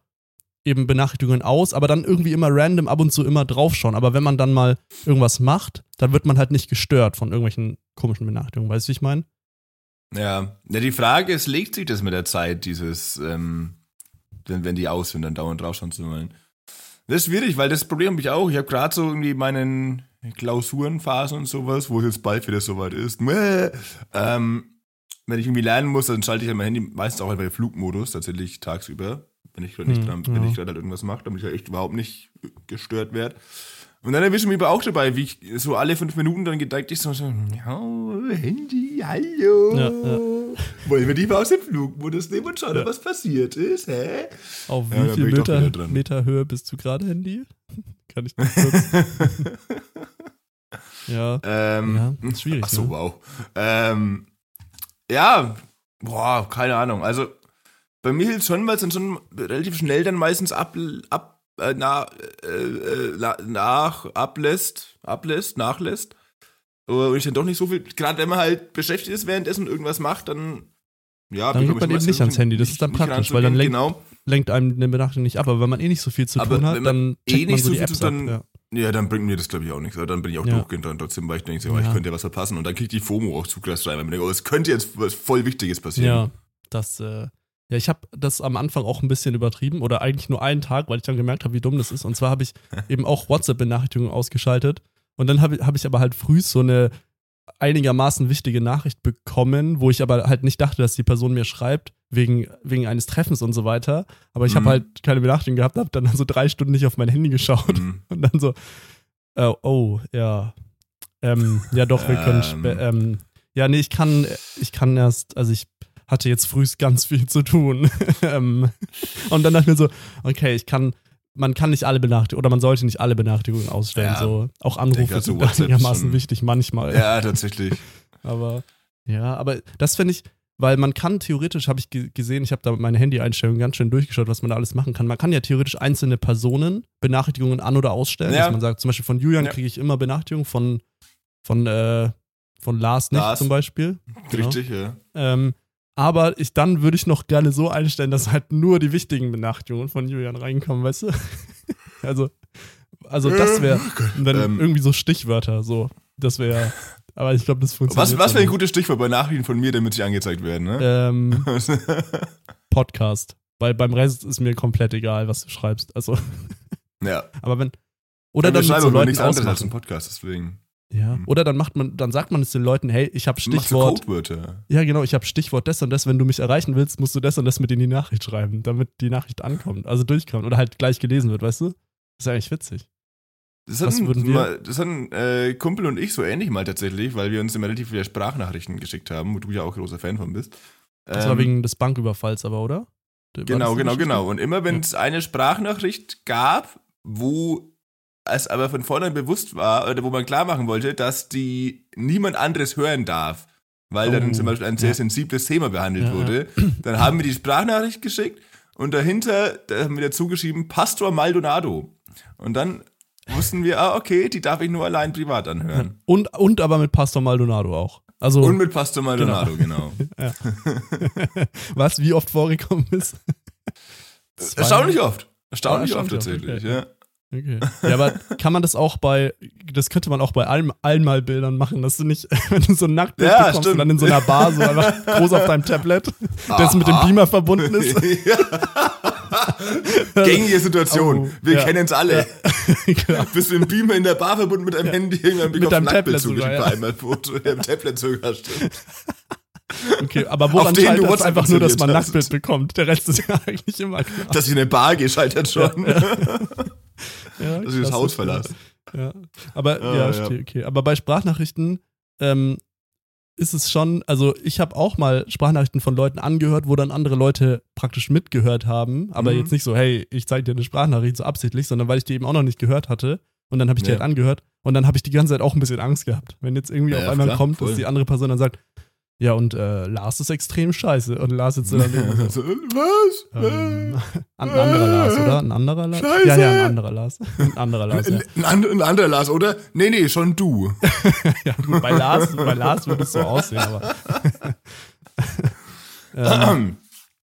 eben Benachrichtigungen aus, aber dann irgendwie immer random ab und zu immer draufschauen. Aber wenn man dann mal irgendwas macht, dann wird man halt nicht gestört von irgendwelchen komischen Benachrichtigungen. Weißt du, wie ich meine? Ja. ja, die Frage ist, legt sich das mit der Zeit, dieses, ähm, wenn, wenn die aus sind, dann dauernd draufschauen zu wollen. Das ist schwierig, weil das Problem habe ich auch. Ich habe gerade so irgendwie meinen Klausurenphasen und sowas, wo es jetzt bald wieder soweit ist. Mäh. Ähm, wenn ich irgendwie lernen muss, dann schalte ich halt mein Handy meistens auch einfach in Flugmodus, tatsächlich tagsüber, wenn ich gerade nicht Hm, dran, wenn ja. ich gerade halt irgendwas mache, damit ich halt echt überhaupt nicht gestört werde. Und dann erwische ich mich aber auch dabei, wie ich so alle fünf Minuten dann gedacht ich so, so ja, Handy, hallo. Ja, ja. Wollen wir die mal aus dem Flugmodus nehmen und schauen, Ja. was passiert ist, hä? Auf wie viel Meter. Meter Höhe bist du gerade, Handy? <laughs> Kann ich das kurz? <laughs> ja. ähm, Ja, schwierig, Ach so, ne? wow. Ähm, ja, boah, keine Ahnung. Also bei mir hilft schon, weil es dann schon relativ schnell dann meistens ab, ab äh, na, äh, äh, na- nach ablässt, ablässt, nachlässt. Und ich dann doch nicht so viel, gerade wenn man halt beschäftigt ist, währenddessen irgendwas macht, dann ja, Dann geht man ich eben nicht ans Handy, das ist dann praktisch, weil dann lenkt- genau. Lenkt einem eine Benachrichtigung nicht ab, aber wenn man eh nicht so viel zu Aber tun hat, dann eh checkt man nicht so so die viel Apps zu ab. tun- Ja. Ja, dann bringt mir das, glaube ich, auch nichts. Dann bin ich auch Ja. durchgehend dran trotzdem, weil ich denke, so, oh, ich Ja. könnte ja was verpassen. Und dann kriegt die FOMO auch zu krass rein, weil man denkt, oh, es könnte jetzt was voll Wichtiges passieren. Ja, das, äh, ja, ich habe das am Anfang auch ein bisschen übertrieben oder eigentlich nur einen Tag, weil ich dann gemerkt habe, wie dumm das ist. Und zwar habe ich <laughs> eben auch WhatsApp-Benachrichtigungen ausgeschaltet. Und dann habe hab ich aber halt früh so eine einigermaßen wichtige Nachricht bekommen, wo ich aber halt nicht dachte, dass die Person mir schreibt, wegen, wegen eines Treffens und so weiter. Aber ich habe Mhm. halt keine Benachrichtigung gehabt, habe dann <laughs> so drei Stunden nicht auf mein Handy geschaut. Mhm. <laughs> Und dann so, äh, oh, ja. Ähm, ja, doch, wir können. Ähm. Ähm, ja, nee, ich kann, ich kann erst, also ich hatte jetzt frühst ganz viel zu tun. <laughs> ähm, und dann dachte ich mir so, okay, ich kann, man kann nicht alle Benachrichtigungen, oder man sollte nicht alle Benachrichtigungen ausstellen. Ja. so. Auch Anrufe sind einigermaßen wichtig, manchmal. Ja, tatsächlich. <laughs> Aber, ja, aber das finde ich, weil man kann theoretisch, habe ich ge gesehen, ich habe da mit meinen Handy-Einstellungen ganz schön durchgeschaut, was man da alles machen kann. Man kann ja theoretisch einzelne Personen Benachrichtigungen an- oder ausstellen. Ja. Dass man sagt, zum Beispiel von Julian Ja. kriege ich immer Benachrichtigungen, von, von, äh, von Lars nicht Lars. zum Beispiel. Genau. Richtig, ja. Ähm, aber ich, dann würde ich noch gerne so einstellen, dass halt nur die wichtigen Benachrichtigungen von Julian reinkommen, weißt du? <laughs> also, also das wäre dann Ähm. irgendwie so Stichwörter, so. Das wäre, aber ich glaube, das funktioniert. Was, was wäre ein gutes Stichwort bei Nachrichten von mir, damit sie angezeigt werden, ne? Ähm, <laughs> Podcast. Weil beim Rest ist mir komplett egal, was du schreibst. Also, ja. <laughs> aber wenn. Oder wir dann mit so Leuten nichts anderes als ein. Podcast, deswegen. Ja. Hm. Oder dann macht man, dann sagt man es den Leuten, hey, ich habe Stichwort. Codewörter? Ja, genau, ich habe Stichwort das und das. Wenn du mich erreichen willst, musst du das und das mit in die Nachricht schreiben, damit die Nachricht ankommt, also durchkommt oder halt gleich gelesen wird, weißt du? Das ist ja eigentlich witzig. Das hatten, wir- das hatten äh, Kumpel und ich so ähnlich mal tatsächlich, weil wir uns immer relativ viele Sprachnachrichten geschickt haben, wo du ja auch großer Fan von bist. Das war Ähm, wegen des Banküberfalls aber, oder? War Genau, genau, genau. Und immer wenn es eine Sprachnachricht gab, wo es aber von vornherein bewusst war, oder wo man klar machen wollte, dass die niemand anderes hören darf, weil dann Oh, zum Beispiel ein sehr ja. sensibles Thema behandelt Ja, ja. wurde, dann haben wir die Sprachnachricht geschickt und dahinter da haben wir dazu geschrieben Pastor Maldonado. Und dann wussten wir, ah, okay, die darf ich nur allein privat anhören. <laughs> Und, und aber mit Pastor Maldonado auch. Also, Und mit Pastor Maldonado, genau. <laughs> ja. <laughs> Was, wie oft vorgekommen ist? Erstaunlich oft. Erstaunlich oft tatsächlich, oft, ja. Okay. <laughs> Ja, aber kann man das auch bei, das könnte man auch bei allen Einmalbildern machen, dass du nicht, <laughs> wenn du so ein Nacktbild Ja, bekommst stimmt. und dann in so einer Bar so einfach groß auf deinem Tablet, <laughs> das mit dem Beamer verbunden ist. Gängige Situation. Oh, Wir ja. kennen es alle. genau. Bist du im Beamer in der Bar verbunden mit deinem Handy, irgendwann bekommst du ein deinem Tablet Nacktbild zugeschickt bei ja. einmal Foto. Ja, im Tablet sogar, stimmt. Okay, aber woran scheitert es einfach nur, dass man ein. Nacktbild bekommt? Der Rest ist ja eigentlich immer klar. Dass ich in eine Bar gescheitert schon. <laughs> Ja, Dass ich das Haus verlasse. Ja. Aber Ah, ja, ja. okay. Aber bei Sprachnachrichten ähm, ist es schon, also ich habe auch mal Sprachnachrichten von Leuten angehört, wo dann andere Leute praktisch mitgehört haben, aber Mhm. jetzt nicht so, hey, ich zeige dir eine Sprachnachricht so absichtlich, sondern weil ich die eben auch noch nicht gehört hatte und dann habe ich die Ja. halt angehört und dann habe ich die ganze Zeit auch ein bisschen Angst gehabt, wenn jetzt irgendwie Ja, auf einmal klar, kommt, voll. dass die andere Person dann sagt, ja und äh, Lars ist extrem scheiße und Lars sitzt dann irgendwie <laughs> so, was? ähm, ein anderer Lars, oder? Ein anderer Lars? Scheiße. Ja, ja, ein anderer Lars. Ein anderer Lars, ja. Ein, ein, and- ein anderer Lars, oder? Nee, nee, schon du. <laughs> Ja, gut, bei Lars, bei Lars würde es so aussehen, aber. <laughs> ähm,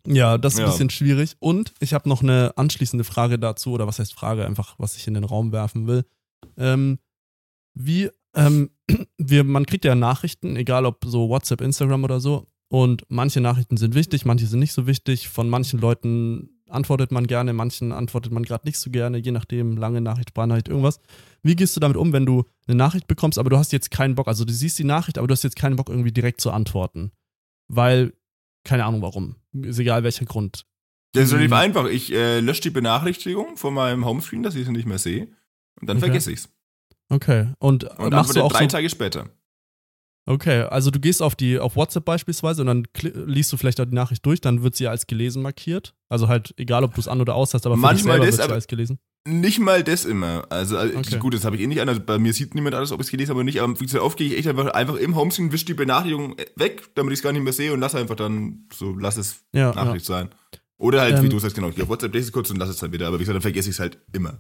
ja, das ist ein Ja. bisschen schwierig. Und ich habe noch eine anschließende Frage dazu, oder was heißt Frage, einfach, was ich in den Raum werfen will. Ähm, wie, ähm, wir, man kriegt ja Nachrichten, egal ob so WhatsApp, Instagram oder so, und manche Nachrichten sind wichtig, manche sind nicht so wichtig. Von manchen Leuten antwortet man gerne, manchen antwortet man gerade nicht so gerne, je nachdem, lange Nachricht, Sprachnachricht, irgendwas. Wie gehst du damit um, wenn du eine Nachricht bekommst, aber du hast jetzt keinen Bock, also du siehst die Nachricht, aber du hast jetzt keinen Bock, irgendwie direkt zu antworten? Weil, keine Ahnung warum, ist egal welcher Grund. Das ist relativ Mhm. einfach. Ich äh, lösche die Benachrichtigung von meinem Homescreen, dass ich sie nicht mehr sehe. Und dann Okay. vergesse ich's. Okay, und, Und machst du auch drei so, Tage später. Okay, also du gehst auf die auf WhatsApp beispielsweise und dann liest du vielleicht auch die Nachricht durch, dann wird sie als gelesen markiert. Also halt egal, ob du es an oder aus hast, aber Manchmal das, wird sie als gelesen. Nicht mal das immer. Also, also Okay. gut, das habe ich eh nicht an. Also bei mir sieht niemand alles, ob ich es gelesen habe oder nicht. Aber wie gesagt, oft gehe ich echt einfach, einfach im Homescreen, wisch die Benachrichtigung weg, damit ich es gar nicht mehr sehe und lass einfach dann so, lass es Ja, ja. Nachricht sein. Oder halt, wie Ähm, du sagst, genau, ich auf WhatsApp lese es kurz und lass es dann wieder. Aber wie gesagt, dann vergesse ich es halt immer.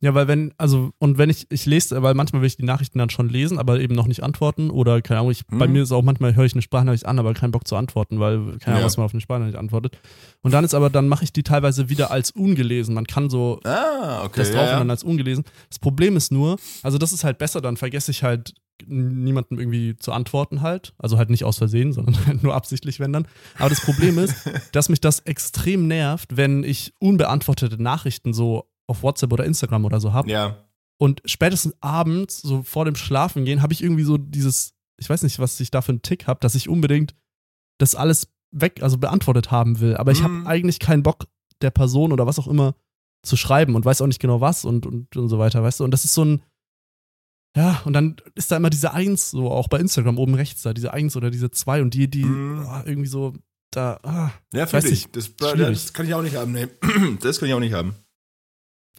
Ja, weil wenn, also, und wenn ich, ich lese, weil manchmal will ich die Nachrichten dann schon lesen, aber eben noch nicht antworten. Oder, keine Ahnung, ich, bei Mhm. mir ist auch manchmal, höre ich eine Sprachnachricht an, aber keinen Bock zu antworten, weil, keine Ahnung, Ja. was man auf eine Sprachnachricht antwortet. Und dann ist aber, dann mache ich die teilweise wieder als ungelesen. Man kann so Ah, okay. das drauf ja, und dann ja. als ungelesen. Das Problem ist nur, also das ist halt besser, dann vergesse ich halt niemandem irgendwie zu antworten halt. Also halt nicht aus Versehen, <laughs> sondern halt nur absichtlich, wenn dann. Aber das Problem ist, <laughs> dass mich das extrem nervt, wenn ich unbeantwortete Nachrichten so auf WhatsApp oder Instagram oder so habe. ja. Und spätestens abends, so vor dem Schlafengehen, habe ich irgendwie so dieses, ich weiß nicht, was ich da für einen Tick habe, dass ich unbedingt das alles weg, also beantwortet haben will. Aber ich habe Mhm. eigentlich keinen Bock, der Person oder was auch immer zu schreiben und weiß auch nicht genau was und, und, und so weiter, weißt du? Und das ist so ein, ja, und dann ist da immer diese Eins, so auch bei Instagram oben rechts da, diese Eins oder diese Zwei und die, die Mhm. ah, irgendwie so da, ah. Ja, finde ich. Das, das kann ich auch nicht haben, nee. <clears throat> Das kann ich auch nicht haben.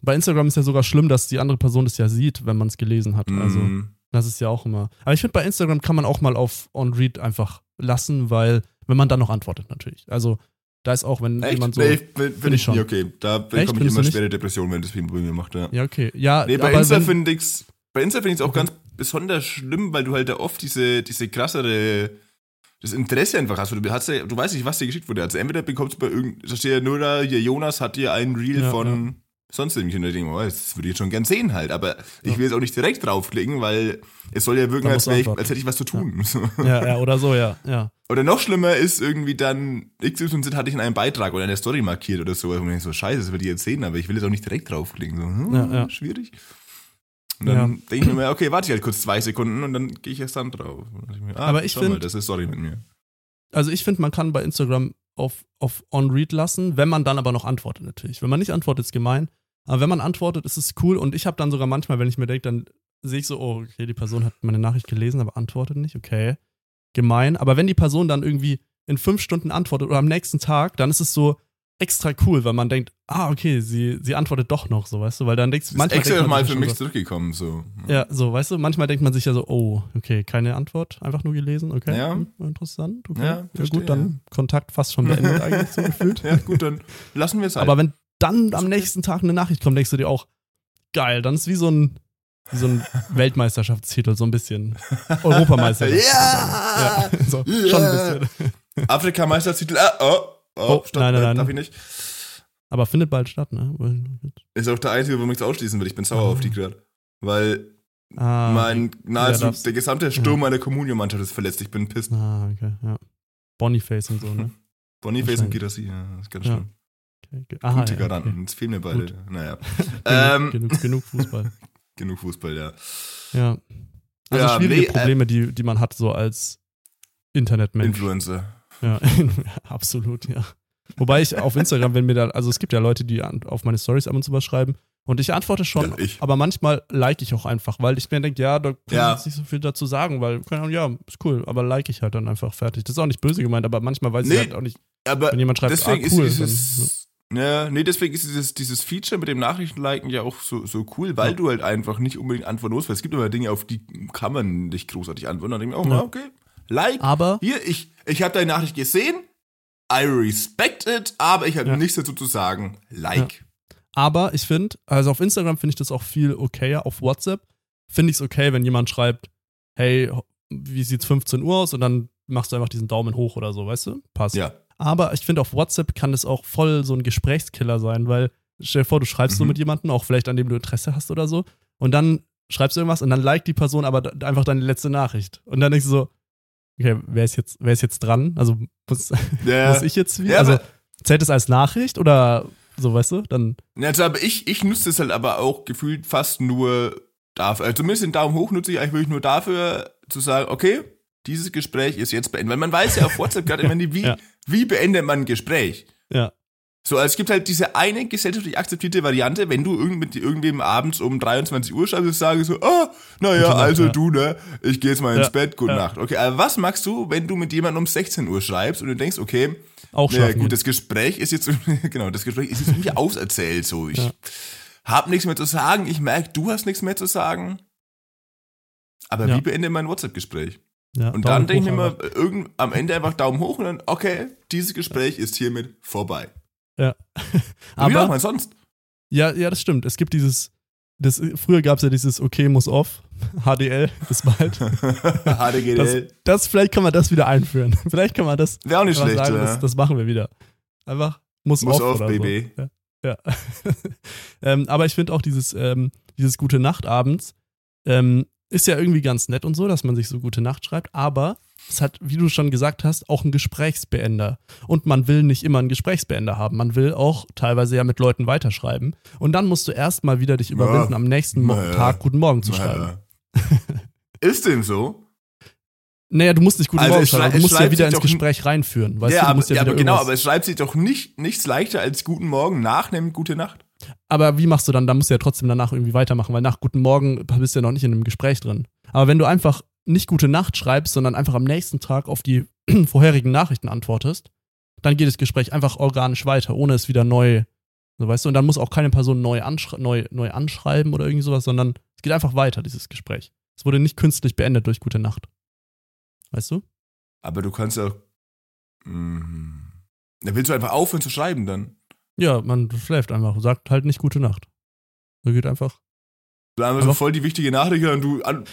Bei Instagram ist ja sogar schlimm, dass die andere Person das ja sieht, wenn man es gelesen hat. Also. Mhm. Das ist ja auch immer. Aber ich finde, bei Instagram kann man auch mal auf On-Read einfach lassen, weil, wenn man dann noch antwortet, natürlich. Also, da ist auch, wenn Echt? jemand so. nee, finde find ich schon. nie okay. Da bekomme ich immer schwere Depressionen, wenn das bei mir macht, ja. Ja, okay. Ja, Nee, bei Insta finde ich's, bei Insta finde ich es auch Okay. ganz besonders schlimm, weil du halt da oft diese, diese krassere, das Interesse einfach hast. Du, hast ja, du weißt nicht, was dir geschickt wurde. Also entweder bekommst du bei irgendeinem, da steht ja nur da, hier Jonas hat dir ein Reel Ja, von sonst irgendwie und ich denke, oh, das würde ich jetzt schon gern sehen halt, aber ich will jetzt auch nicht direkt draufklicken, weil es soll ja wirken, als, ich, als hätte ich was zu tun. <laughs> So. ja, ja, oder so, ja, ja. Oder noch schlimmer ist irgendwie dann, XYZ hatte ich in einem Beitrag oder in der Story markiert oder so. Und ich so, scheiße, das würde ich jetzt sehen, aber ich will jetzt auch nicht direkt draufklicken. So, hm, Ja, ja. Schwierig. Und dann denke ich mir, mal, okay, warte ich halt kurz zwei Sekunden und dann gehe ich erst dann drauf. Ich mir, ah, Aber ich schau mal, find- das ist Story mit mir. Also, ich finde, man kann bei Instagram auf, auf On-Read lassen, wenn man dann aber noch antwortet, natürlich. Wenn man nicht antwortet, ist gemein. Aber wenn man antwortet, ist es cool. Und ich habe dann sogar manchmal, wenn ich mir denke, dann sehe ich so, oh, okay, die Person hat meine Nachricht gelesen, aber antwortet nicht, okay. Gemein. Aber wenn die Person dann irgendwie in fünf Stunden antwortet oder am nächsten Tag, dann ist es so extra cool, weil man denkt, ah, okay, sie, sie antwortet doch noch, so, weißt du, weil dann denkst ist manchmal extra denkt man mal für mich so, zurückgekommen. So. Ja, so, weißt du, manchmal denkt man sich ja so, oh, okay, keine Antwort, einfach nur gelesen, okay. Ja. hm, interessant, okay. Ja, Ja, verstehe, gut, dann Kontakt fast schon beendet <laughs> eigentlich so gefühlt. ja, gut, dann lassen wir es halt. Aber wenn dann am nächsten Tag eine Nachricht kommt, denkst du dir auch, geil, dann ist wie so ein, so ein <laughs> Weltmeisterschaftstitel, so ein bisschen. Europameisterschaft. Ja! ja <laughs> so, schon ein bisschen. Afrikameistertitel. Ah, oh, oh, Oh, stopp, nein, nein, äh, nein. darf ich nicht. Aber findet bald statt, ne? Ist auch der einzige, wo nichts ausschließen will. Ich bin sauer auf die gerade. Weil Ah, mein nahezu darfst- der gesamte Sturm meiner Communio-Mannschaft ist verletzt. Ich bin pissed. ah okay, ja. Boniface und so, ne? Boniface und. Girassi, ja, das ist ganz Ja. schön. Aha, Gute ja, Garanten. okay. Jetzt fehlen mir beide. Gut. Naja. <laughs> Genug, ähm, genug, genug Fußball. <laughs> genug Fußball, ja. Ja. Also Ja, schwierige nee, äh, Probleme, die, die man hat, so als Internetmensch. Influencer. <laughs> Ja, absolut, ja. Wobei ich auf Instagram, wenn mir da, also es gibt ja Leute, die an, auf meine Stories ab und zu was schreiben und ich antworte schon, Ja, ich. aber manchmal like ich auch einfach, weil ich mir denke, ja, da kann Ja. ich jetzt nicht so viel dazu sagen, weil, keine Ahnung, ja, ist cool, aber like ich halt dann einfach fertig. Das ist auch nicht böse gemeint, aber manchmal weiß Nee, ich halt auch nicht, Aber wenn jemand schreibt, deswegen ah, cool, ist dann, dieses. Ja, nee, deswegen ist dieses, dieses Feature mit dem Nachrichtenliken ja auch so, so cool, weil Ja. du halt einfach nicht unbedingt antworten musst, weil es gibt immer Dinge, auf die kann man nicht großartig antworten. Dann denke ich mir, oh, Ja. okay, like, aber hier, ich, ich habe deine Nachricht gesehen, I respect it, aber ich habe Ja. nichts dazu zu sagen. Like. Aber ich finde, also auf Instagram finde ich das auch viel okayer. Auf WhatsApp finde ich es okay, wenn jemand schreibt, hey, wie sieht's 15 Uhr aus? Und dann machst du einfach diesen Daumen hoch oder so, weißt du? Passt. Ja. Aber ich finde, auf WhatsApp kann es auch voll so ein Gesprächskiller sein, weil stell dir vor, du schreibst so Mhm. mit jemandem, auch vielleicht an dem du Interesse hast oder so, und dann schreibst du irgendwas und dann liked die Person aber einfach deine letzte Nachricht. Und dann denkst du so, okay, wer ist jetzt, wer ist jetzt dran? Also muss, <laughs> Ja. muss ich jetzt wie? Ja, also zählt es als Nachricht oder so, weißt du? Dann. Ja, Also, aber ich, ich nutze es halt aber auch gefühlt fast nur dafür, also zumindest den Daumen hoch nutze ich eigentlich wirklich nur dafür, zu sagen, okay, dieses Gespräch ist jetzt beendet. Weil man weiß ja auf WhatsApp gerade immer nie, wie, Ja. wie beendet man ein Gespräch. Ja. So, also es gibt halt diese eine gesellschaftlich akzeptierte Variante, wenn du irgend mit irgendwem abends um 23 Uhr schreibst, und sagst so, ah, naja, Gute Nacht, also ja. du, ne, ich gehe jetzt mal ins Ja, Bett, gute ja. Nacht. Okay, aber was machst du, wenn du mit jemandem um 16 Uhr schreibst und du denkst, okay, Auch naja, schaffen. gut, das Gespräch ist jetzt, <laughs> genau, das Gespräch ist jetzt irgendwie <laughs> auserzählt, so, ich Ja. hab nichts mehr zu sagen, ich merke, du hast nichts mehr zu sagen. Aber wie beendet man ein WhatsApp-Gespräch? Ja, Und Daumen dann denke ich mir immer, irgend, am Ende einfach Daumen hoch und dann, okay, dieses Gespräch ist hiermit vorbei. Ja. Und wie Aber, man sonst? ja, ja, das stimmt. Es gibt dieses, das, früher gab es ja dieses Okay muss off, <laughs> HDL, bis bald. <laughs> Das, HDGDL. das, vielleicht kann man das wieder einführen. <laughs> Vielleicht kann man das Wäre auch nicht schlecht, sagen, ja. das, das machen wir wieder. Einfach muss, Muss off, off, oder Baby. So. Ja. ja. ähm, aber ich finde auch dieses, ähm, dieses Gute Nacht abends ähm, ist ja irgendwie ganz nett und so, dass man sich so Gute Nacht schreibt, aber es hat, wie du schon gesagt hast, auch einen Gesprächsbeender. Und man will nicht immer einen Gesprächsbeender haben. Man will auch teilweise ja mit Leuten weiterschreiben. Und dann musst du erstmal wieder dich überwinden, am nächsten Mo naja. Tag Guten Morgen zu schreiben. <laughs> Ist dem so? Naja, du musst nicht Guten Also Morgen schreiben, schrei- du musst ja wieder ins Gespräch reinführen. Weißt ja, du, du aber, ja, ja, aber genau, aber es schreibt sich doch nicht, nichts leichter als Guten Morgen nach einem Gute Nacht. Aber wie machst du dann? Da musst du ja trotzdem danach irgendwie weitermachen, weil nach Guten Morgen bist du ja noch nicht in einem Gespräch drin. Aber wenn du einfach nicht Gute Nacht schreibst, sondern einfach am nächsten Tag auf die <clears throat> vorherigen Nachrichten antwortest, dann geht das Gespräch einfach organisch weiter, ohne es wieder neu, so weißt du, und dann muss auch keine Person neu, anschre neu, neu anschreiben oder irgendwie sowas, sondern es geht einfach weiter, dieses Gespräch. Es wurde nicht künstlich beendet durch Gute Nacht. Weißt du? Aber du kannst. Mhm. Da willst du einfach aufhören zu schreiben dann. Ja, man schläft einfach, sagt halt nicht Gute Nacht. So geht einfach. Du einfach so Aber- voll die wichtige Nachricht und du. An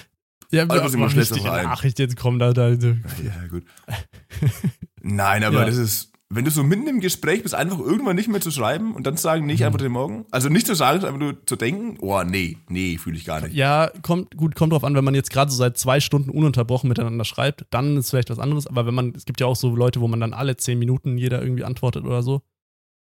Ja, Also, was immer du wichtige rein. Nachricht jetzt kommen da, da, da. ja, gut. <laughs> Nein, aber Ja. das ist. Wenn du so mitten im Gespräch bist, einfach irgendwann nicht mehr zu schreiben und dann zu sagen, nee, ich Mhm. antworte morgen. Also nicht zu sagen, einfach nur zu denken, oh nee, nee, fühle ich gar nicht. Ja, kommt, gut, kommt drauf an, wenn man jetzt gerade so seit zwei Stunden ununterbrochen miteinander schreibt, dann ist vielleicht was anderes. Aber wenn man, es gibt ja auch so Leute, wo man dann alle zehn Minuten jeder irgendwie antwortet oder so.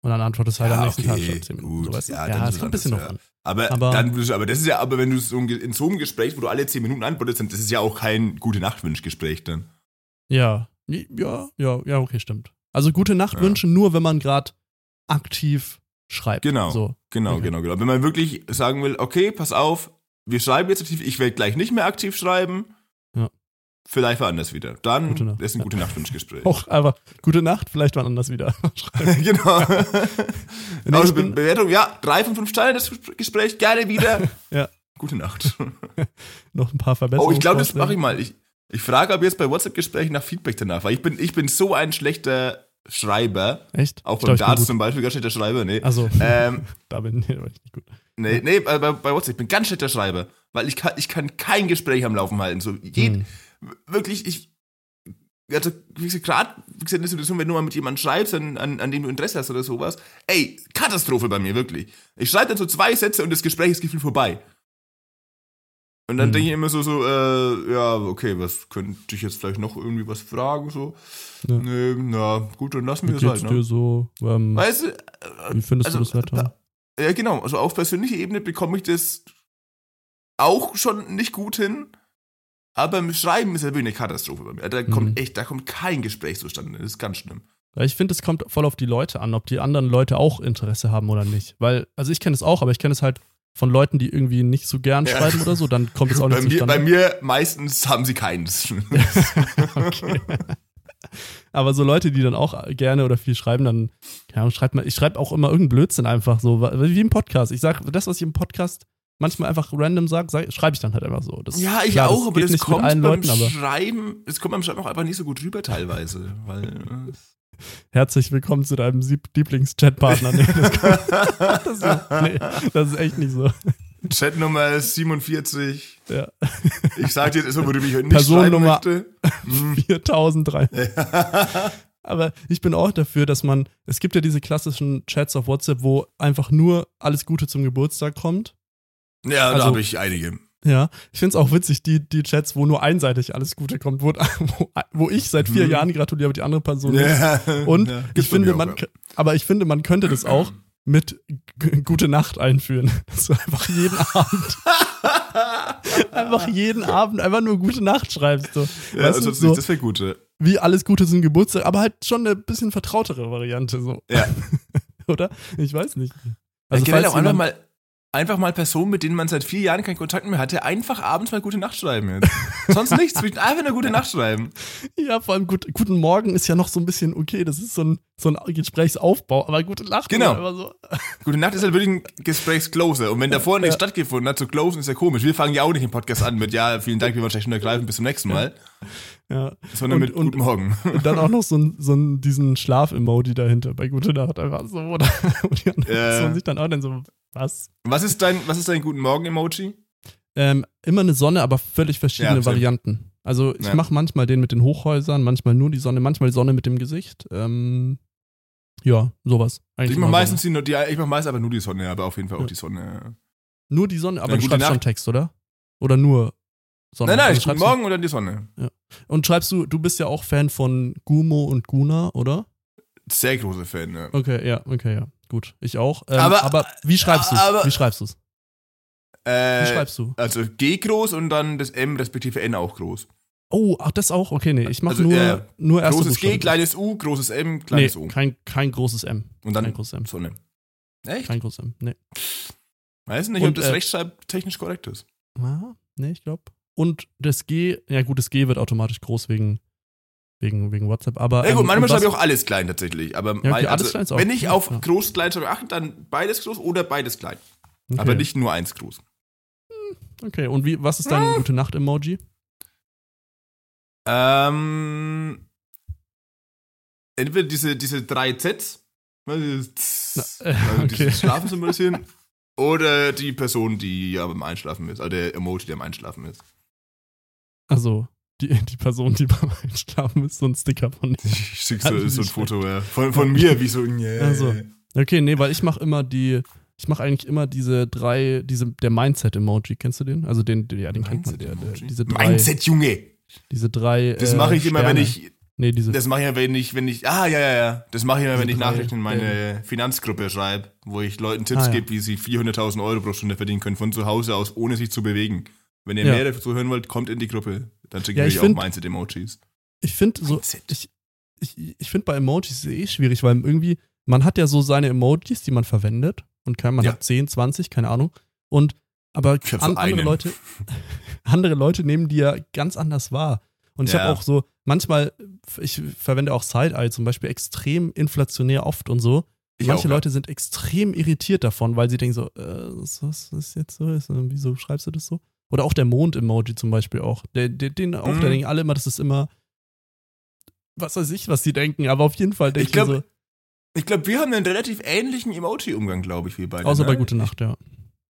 Und dann antwortet es halt Ja, am nächsten okay, Tag statt zehn Minuten. gut. So, weißt du? Ja, Ja, dann es ist kommt ein bisschen drauf anderes, an. Aber, Aber- dann du, aber das ist ja, aber wenn du so in so einem Gespräch, wo du alle zehn Minuten antwortest, dann das ist ja auch kein gute Nachtwunschgespräch dann. Ja, ja, ja, ja, okay, stimmt. Also gute Nacht Ja. nur, wenn man gerade aktiv schreibt. Genau. So. Genau, Okay. genau, genau. Wenn man wirklich sagen will, okay, pass auf, wir schreiben jetzt aktiv, ich werde gleich nicht mehr aktiv schreiben. Vielleicht woanders wieder. Dann Gute Nacht. ist ein gute Nachtwunschgespräch. Auch einfach gute Nacht, vielleicht wann anders wieder. <laughs> genau. <laughs> Nee, also Be Bewertung, ja, drei von fünf Steine das Gespräch, gerne wieder. <laughs> Ja. Gute Nacht. Noch ein paar Verbesserungen. Oh, ich glaube, das mache ich mal. Ich, ich frage ab jetzt bei WhatsApp-Gesprächen nach Feedback danach, weil ich bin, ich bin so ein schlechter Schreiber. Echt? Auch beim Darts zum Beispiel, ganz schlechter Schreiber, nee. Also, Ähm, da bin da ich nicht gut. nee, nee, bei, bei bei WhatsApp, ich bin ganz schlechter Schreiber. weil ich kann, ich kann kein Gespräch am Laufen halten. So, jed, Hm. Wirklich, ich, also, wie gesagt, gerade, wie gesagt, in der Situation, wenn du mal mit jemandem schreibst, an, an, an dem du Interesse hast oder sowas, ey, Katastrophe bei mir, wirklich. Ich schreibe dann so zwei Sätze und das Gespräch ist gefühlt vorbei. Und dann Hm. denke ich immer so, so, äh, ja, okay, was könnte ich jetzt vielleicht noch irgendwie was fragen, so. Ja. Nee, na, gut, dann lassen wir es geht's halt, dir ne? so? Ähm, Weißt du, äh, wie findest also, du das Wetter? ja, genau. Also auf persönlicher Ebene bekomme ich das auch schon nicht gut hin. Aber im Schreiben ist ja wirklich eine Katastrophe bei mir. Da Mhm. kommt echt, da kommt kein Gespräch zustande. Das ist ganz schlimm. Ich finde, es kommt voll auf die Leute an, ob die anderen Leute auch Interesse haben oder nicht. Weil, also ich kenne es auch, aber ich kenne es halt von Leuten, die irgendwie nicht so gern Ja. schreiben oder so, dann kommt es auch nicht Bei mir, zustande. bei mir meistens haben sie keins. <laughs> okay. Aber so Leute, die dann auch gerne oder viel schreiben, dann, Ahnung, schreibt man, ich schreibe auch immer irgendeinen Blödsinn einfach so, wie im Podcast. Ich sage, das, was ich im Podcast manchmal einfach random sage, sag, schreibe ich dann halt einfach so. Das, ja, ich klar, auch, aber geht das nicht kommt beim Leuten, aber Schreiben, es kommt beim Schreiben auch einfach nicht so gut rüber teilweise. Weil, äh, herzlich willkommen zu deinem Lieblings-Chatpartner. Nee, das, <laughs> das, ist, nee, das ist echt nicht so. Chat Nummer 47. Ja. Ich sag dir jetzt, worüber ich heute nicht Personennummer- schreiben möchte. 4003. Aber ich bin auch dafür, dass man, es gibt ja diese klassischen Chats auf WhatsApp, wo einfach nur alles Gute zum Geburtstag kommt. Ja, Also- da habe ich einige. Ja, ich finde es auch witzig, die, die Chats, wo nur einseitig alles Gute kommt, wo, <laughs> wo, ich seit vier Mhm. Jahren gratuliere, aber die andere Person nicht. Ja. Und Ja, ich finde, mir auch, man, ja. aber ich finde, man könnte das auch mit Gute Nacht einführen. <laughs> Dass du einfach jeden Abend, <laughs> einfach jeden Abend einfach nur Gute Nacht schreibst. So. Ja, weißt also du, so, das wäre gut. ja. wie alles Gute zum Geburtstag, aber halt schon eine bisschen vertrautere Variante, so. Ja. Oder? Ich weiß nicht. Also generell falls auch einfach mal, einfach mal Personen, mit denen man seit vier Jahren keinen Kontakt mehr hatte, einfach abends mal gute Nacht schreiben jetzt. <laughs> Sonst nichts, einfach eine gute Nacht schreiben. Ja, vor allem gut, Guten Morgen ist ja noch so ein bisschen okay, das ist so ein, so ein Gesprächsaufbau, aber Gute Nacht Genau. so. <laughs> Gute Nacht ist halt wirklich ein Gesprächscloser. Und wenn davor nichts Ja. stattgefunden hat, so closen ist ja komisch. Wir fangen ja auch nicht im Podcast an mit, ja, vielen Dank, wir wollen schlecht untergreifen, bis zum nächsten Mal. Ja. Sondern Und- mit und- Guten Morgen. Und <laughs> dann auch noch so, ein, so ein, diesen Schlaf-Emoji dahinter bei Gute Nacht einfach so, oder? Und die andere Ja. Person sich dann auch dann so, was? Was ist dein, was ist dein Guten Morgen-Emoji? Ähm, immer eine Sonne, aber völlig verschiedene Ja. Varianten. Also ich Ja. mache manchmal den mit den Hochhäusern, manchmal nur die Sonne, manchmal die Sonne mit dem Gesicht. Ähm, ja, sowas. Eigentlich Ich mach immer meistens die, die, ich mach meist aber nur die Sonne, aber auf jeden Fall auch Ja. die Sonne. Nur die Sonne, aber Ja, du schreibst schon Nacht. Text, oder? Oder nur Sonne? Nein, nein, Also ich Guten schreibst du- Morgen oder die Sonne. Und schreibst du, du bist ja auch Fan von Gumo und Guna, oder? Sehr großer Fan, ja. Okay, ja, okay, ja. Gut. Ich auch. Ähm, Aber- aber, wie schreibst du aber- Wie schreibst du es? Wie Äh, schreibst du? also G groß und dann das M respektive N auch groß. Oh, ach, das auch? Okay, nee, ich mache Also, nur, ja, nur erste Großes G, Buchstaben. kleines U, großes M, Nee, kleines O. kein, kein großes M. Und dann Kein großes M. Sonne. Echt? Kein großes M. Nee. Weiß nicht, ob Und, das äh, rechtschreibtechnisch korrekt ist. Ah, nee, ich glaube. Und das G, ja gut, das G wird automatisch groß wegen, wegen, wegen WhatsApp. Aber, Ja gut, ähm, manchmal schreibe ich auch alles klein tatsächlich. Aber okay, mein, alles also, auch wenn ich auf ja. groß, klein schreibe, achten, dann beides groß oder beides klein. okay. Aber nicht nur eins groß. Okay, und wie, was ist dein Ah. gute Nacht-Emoji? Ähm, entweder diese, diese drei Zs, ne, dieses Tss, Na, äh, also <laughs> okay. dieses Schlafen symbolisieren, <laughs> oder die Person, die ja beim Einschlafen ist, also der Emoji, der beim Einschlafen ist. Also, die, die Person, die <laughs> beim Einschlafen ist, so ein Sticker von Ich schick so, Also so ein Foto ja, von, von mir, wie so, yeah. Ach so. Okay, nee, weil ich mache immer die, ich mache eigentlich immer diese drei, diese, der Mindset-Emoji, kennst du den? Also den, ja, den kennt man, der, der, diese drei, Mindset, Junge! diese drei Das äh, mache ich immer, wenn ich, nee, diese, das mache ich immer, wenn ich, wenn ich, ah, ja, ja, ja, das mache ich immer, wenn ich drei Nachrichten in meine Finanzgruppe schreibe, wo ich Leuten Tipps Ah, ja. gebe, wie sie 400.000 Euro pro Stunde verdienen können von zu Hause aus, ohne sich zu bewegen. Wenn ihr Ja. mehr dazu hören wollt, kommt in die Gruppe. Dann schicke Ja, ich ich euch auch find- Mindset-Emojis. ich finde so, Mindset. ich, ich, ich finde bei Emojis eh schwierig, weil irgendwie, man hat ja so seine Emojis, die man verwendet und kann, man Ja. hat 10, 20, keine Ahnung. Und aber an, andere. Leute, <laughs> andere Leute nehmen die ja ganz anders wahr. Und ich Ja. habe auch so, manchmal, ich verwende auch Side-Eye zum Beispiel extrem inflationär oft und so. Ich Manche auch, ja. Leute sind extrem irritiert davon, weil sie denken so, äh, was, was ist jetzt so? Ist, wieso schreibst du das so? Oder auch der Mond-Emoji zum Beispiel auch. Der, der, den auch, Mhm. da denken alle immer, das ist immer, was weiß ich, was sie denken, aber auf jeden Fall denke Ich mir glaube, ich glaube, wir haben einen relativ ähnlichen Emoji-Umgang, glaube ich, wir beide. so, außer ne? bei Gute Nacht, ja.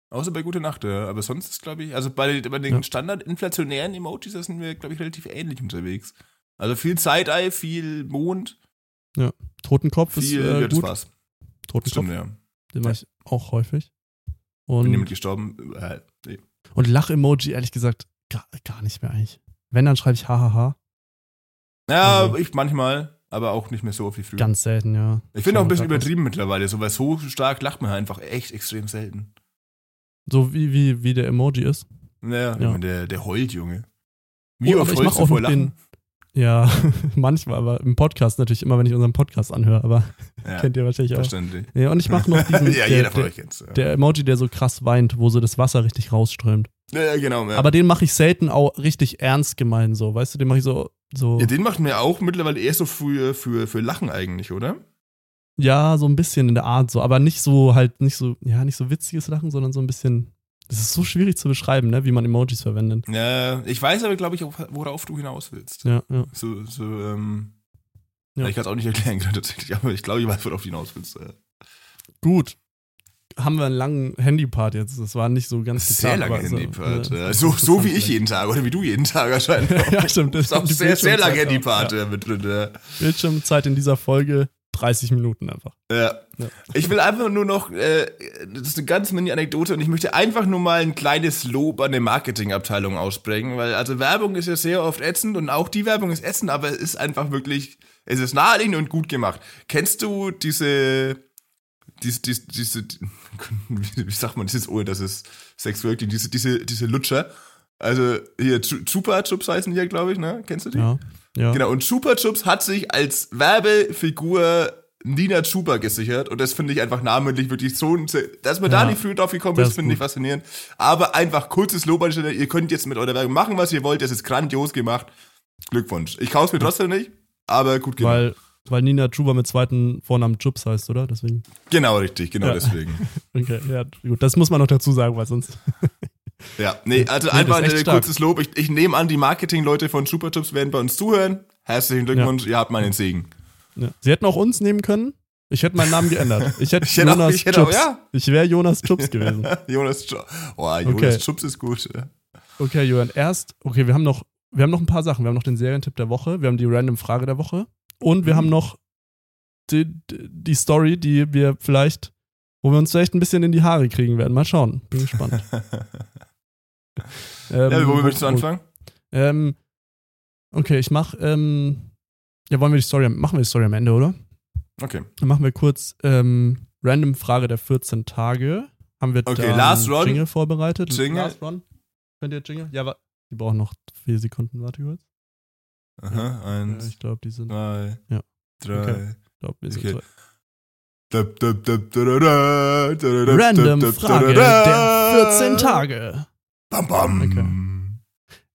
Außer bei Gute Nacht, ja. Aber sonst ist, glaube ich, also bei, bei den Ja. standard-inflationären Emojis, da sind wir, glaube ich, relativ ähnlich unterwegs. Also viel Side-Eye, viel Mond, Totenkopf ist viel, äh, ja, das gut. war's. Totenkopf, Stimmt, ja. den mache ich auch häufig. Bin Und, jemand gestorben? Äh. Und Lach-Emoji, ehrlich gesagt, gar, gar nicht mehr eigentlich. Wenn, dann schreibe ich hahaha. Ja, Also- ich manchmal, aber auch nicht mehr so wie früher. Ganz selten, ja. ich finde auch ein bisschen übertrieben mittlerweile, so, weil so stark lacht man einfach echt extrem selten. So wie, wie, wie der Emoji ist. Naja, Ja. der, der heult, Junge. Wie Oh, oft heulst du auch vor noch den- Lachen? Ja, <laughs> manchmal, aber im Podcast natürlich immer, wenn ich unseren Podcast anhöre, aber Ja, kennt ihr wahrscheinlich auch. verständlich. Ja, und ich mache noch diesen, <laughs> ja, der, jeder von euch kennt's. Ja. der Emoji, der so krass weint, wo so das Wasser richtig rausströmt. ja, ja, genau. Ja. Aber den mache ich selten auch richtig ernst gemeint, so, weißt du, den mache ich so, so, ja, den macht mir auch mittlerweile eher so für, für, für Lachen eigentlich, oder? ja, so ein bisschen in der Art, so, aber nicht so halt, nicht so, ja, nicht so witziges Lachen, sondern so ein bisschen, das ist so schwierig zu beschreiben, ne, wie man Emojis verwendet. Ja, ich weiß aber, glaube ich, worauf du hinaus willst. Ja, ja. So, so, ähm. Ja. Ich kann es auch nicht erklären, gerade tatsächlich, aber ich glaube, ich weiß, worauf du hinaus willst. Ja. Gut. Haben wir einen langen Handypart jetzt. Das war nicht so ganz Sehr geplant, lange aber so, Handypart. äh. So, so wie ich jeden Tag oder wie du jeden Tag anscheinend. <laughs> Ja, stimmt. Das ist auch sehr, sehr lange Bildschirmzeit Handypart ja. mit drin. Bildschirmzeit in dieser Folge 30 Minuten einfach. Ja. Ja. Ich will einfach nur noch, äh, das ist eine ganz mini-Anekdote und ich möchte einfach nur mal ein kleines Lob an die Marketingabteilung aussprechen, weil also Werbung ist ja sehr oft ätzend und auch die Werbung ist ätzend, aber es ist einfach wirklich, es ist naheliegend und gut gemacht. Kennst du diese, diese, diese, <laughs> diese wie, sagt man das jetzt, ohne dass es sexuell klingt, diese, diese, diese Lutscher, also hier Chu- Chupa Chups heißen die ja, glaube ich, ne? Kennst du die? Ja. Ja. Genau, und Chupa Chups hat sich als Werbefigur Nina Chupa gesichert und das finde ich einfach namentlich wirklich so, ein- dass man Ja, da nicht früh drauf gekommen das ist, finde ich faszinierend. Aber einfach kurzes Lob an Stelle, ihr könnt jetzt mit eurer Werbung machen, was ihr wollt, das ist grandios gemacht. Glückwunsch. Ich kaufe mir trotzdem nicht, aber gut gemacht. Weil, weil Nina Chuba mit zweiten Vornamen Chups heißt, oder? Deswegen. genau, richtig, genau Ja. deswegen. <laughs> Okay, ja, gut. Das muss man noch dazu sagen, weil sonst. <laughs> Ja, nee, also Nee, einfach ein stark. kurzes Lob. Ich, ich nehme an, die Marketingleute von Chupa Chups werden bei uns zuhören. Herzlichen Glückwunsch, ihr habt meinen Segen. Ja. Sie hätten auch uns nehmen können. Ich hätte meinen Namen geändert. Ich hätte <laughs> Ich hätte auch- Jonas ich hätte auch- ja. Ich wäre Jonas Chups <laughs> gewesen. Jonas Chups. Oh, Jonas Okay. Chups ist gut. ja. Okay, Johann, erst, okay, wir haben noch, wir haben noch ein paar Sachen. Wir haben noch den Serientipp der Woche, wir haben die random Frage der Woche und wir Mhm. haben noch die, die die Story, die wir vielleicht, wo wir uns vielleicht ein bisschen in die Haare kriegen werden. Mal schauen. Bin gespannt. <laughs> ähm, Ja, womit möchtest du wo- anfangen? Ähm, okay, ich mach, ähm, ja, wollen wir die Story, am- machen wir die Story am Ende, oder? Okay. Dann machen wir kurz ähm, random Frage der 14 Tage. Haben wir Okay, da Last Run. Jingle vorbereitet? Jingle. Last Run. Könnt ihr Jingle? Ja, die brauchen noch vier Sekunden. Warte kurz. Aha, Ja, eins, ich glaube, die sind. zwei, Ja. drei. Okay. Ich glaub, wir sind Okay. dadada, Random Frage der 14 Tage. Bam, bam. Okay.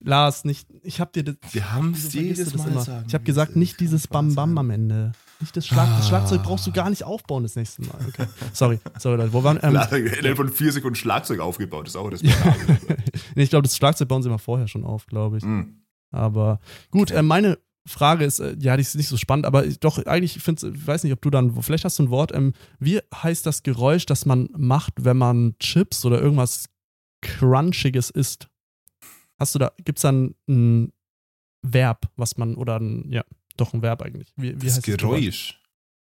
Lars, nicht. Ich hab dir das. Wir haben es jedes das Mal immer? sagen. Ich habe gesagt, nicht dieses Bam Bam am Ende. Nicht das Schlag. Das Ah. Schlagzeug brauchst du gar nicht aufbauen das nächste Mal. Okay. Sorry, sorry Leute. Wo waren ähm, Innerhalb von vier Sekunden Schlagzeug aufgebaut, ist auch das <laughs> nee, Ich glaube, das Schlagzeug bauen sie mal vorher schon auf, glaube ich. Mhm. Aber gut, äh, meine Frage ist, äh, ja, die ist nicht so spannend, aber ich, doch, eigentlich, ich finde ich weiß nicht, ob du dann, vielleicht hast du ein Wort, ähm, wie heißt das Geräusch, das man macht, wenn man Chips oder irgendwas Crunchiges isst? Hast du da, gibt's da ein, ein Verb, was man, oder ein, ja, doch ein Verb eigentlich. Wie, wie Das heißt das Geräusch? Geräusch.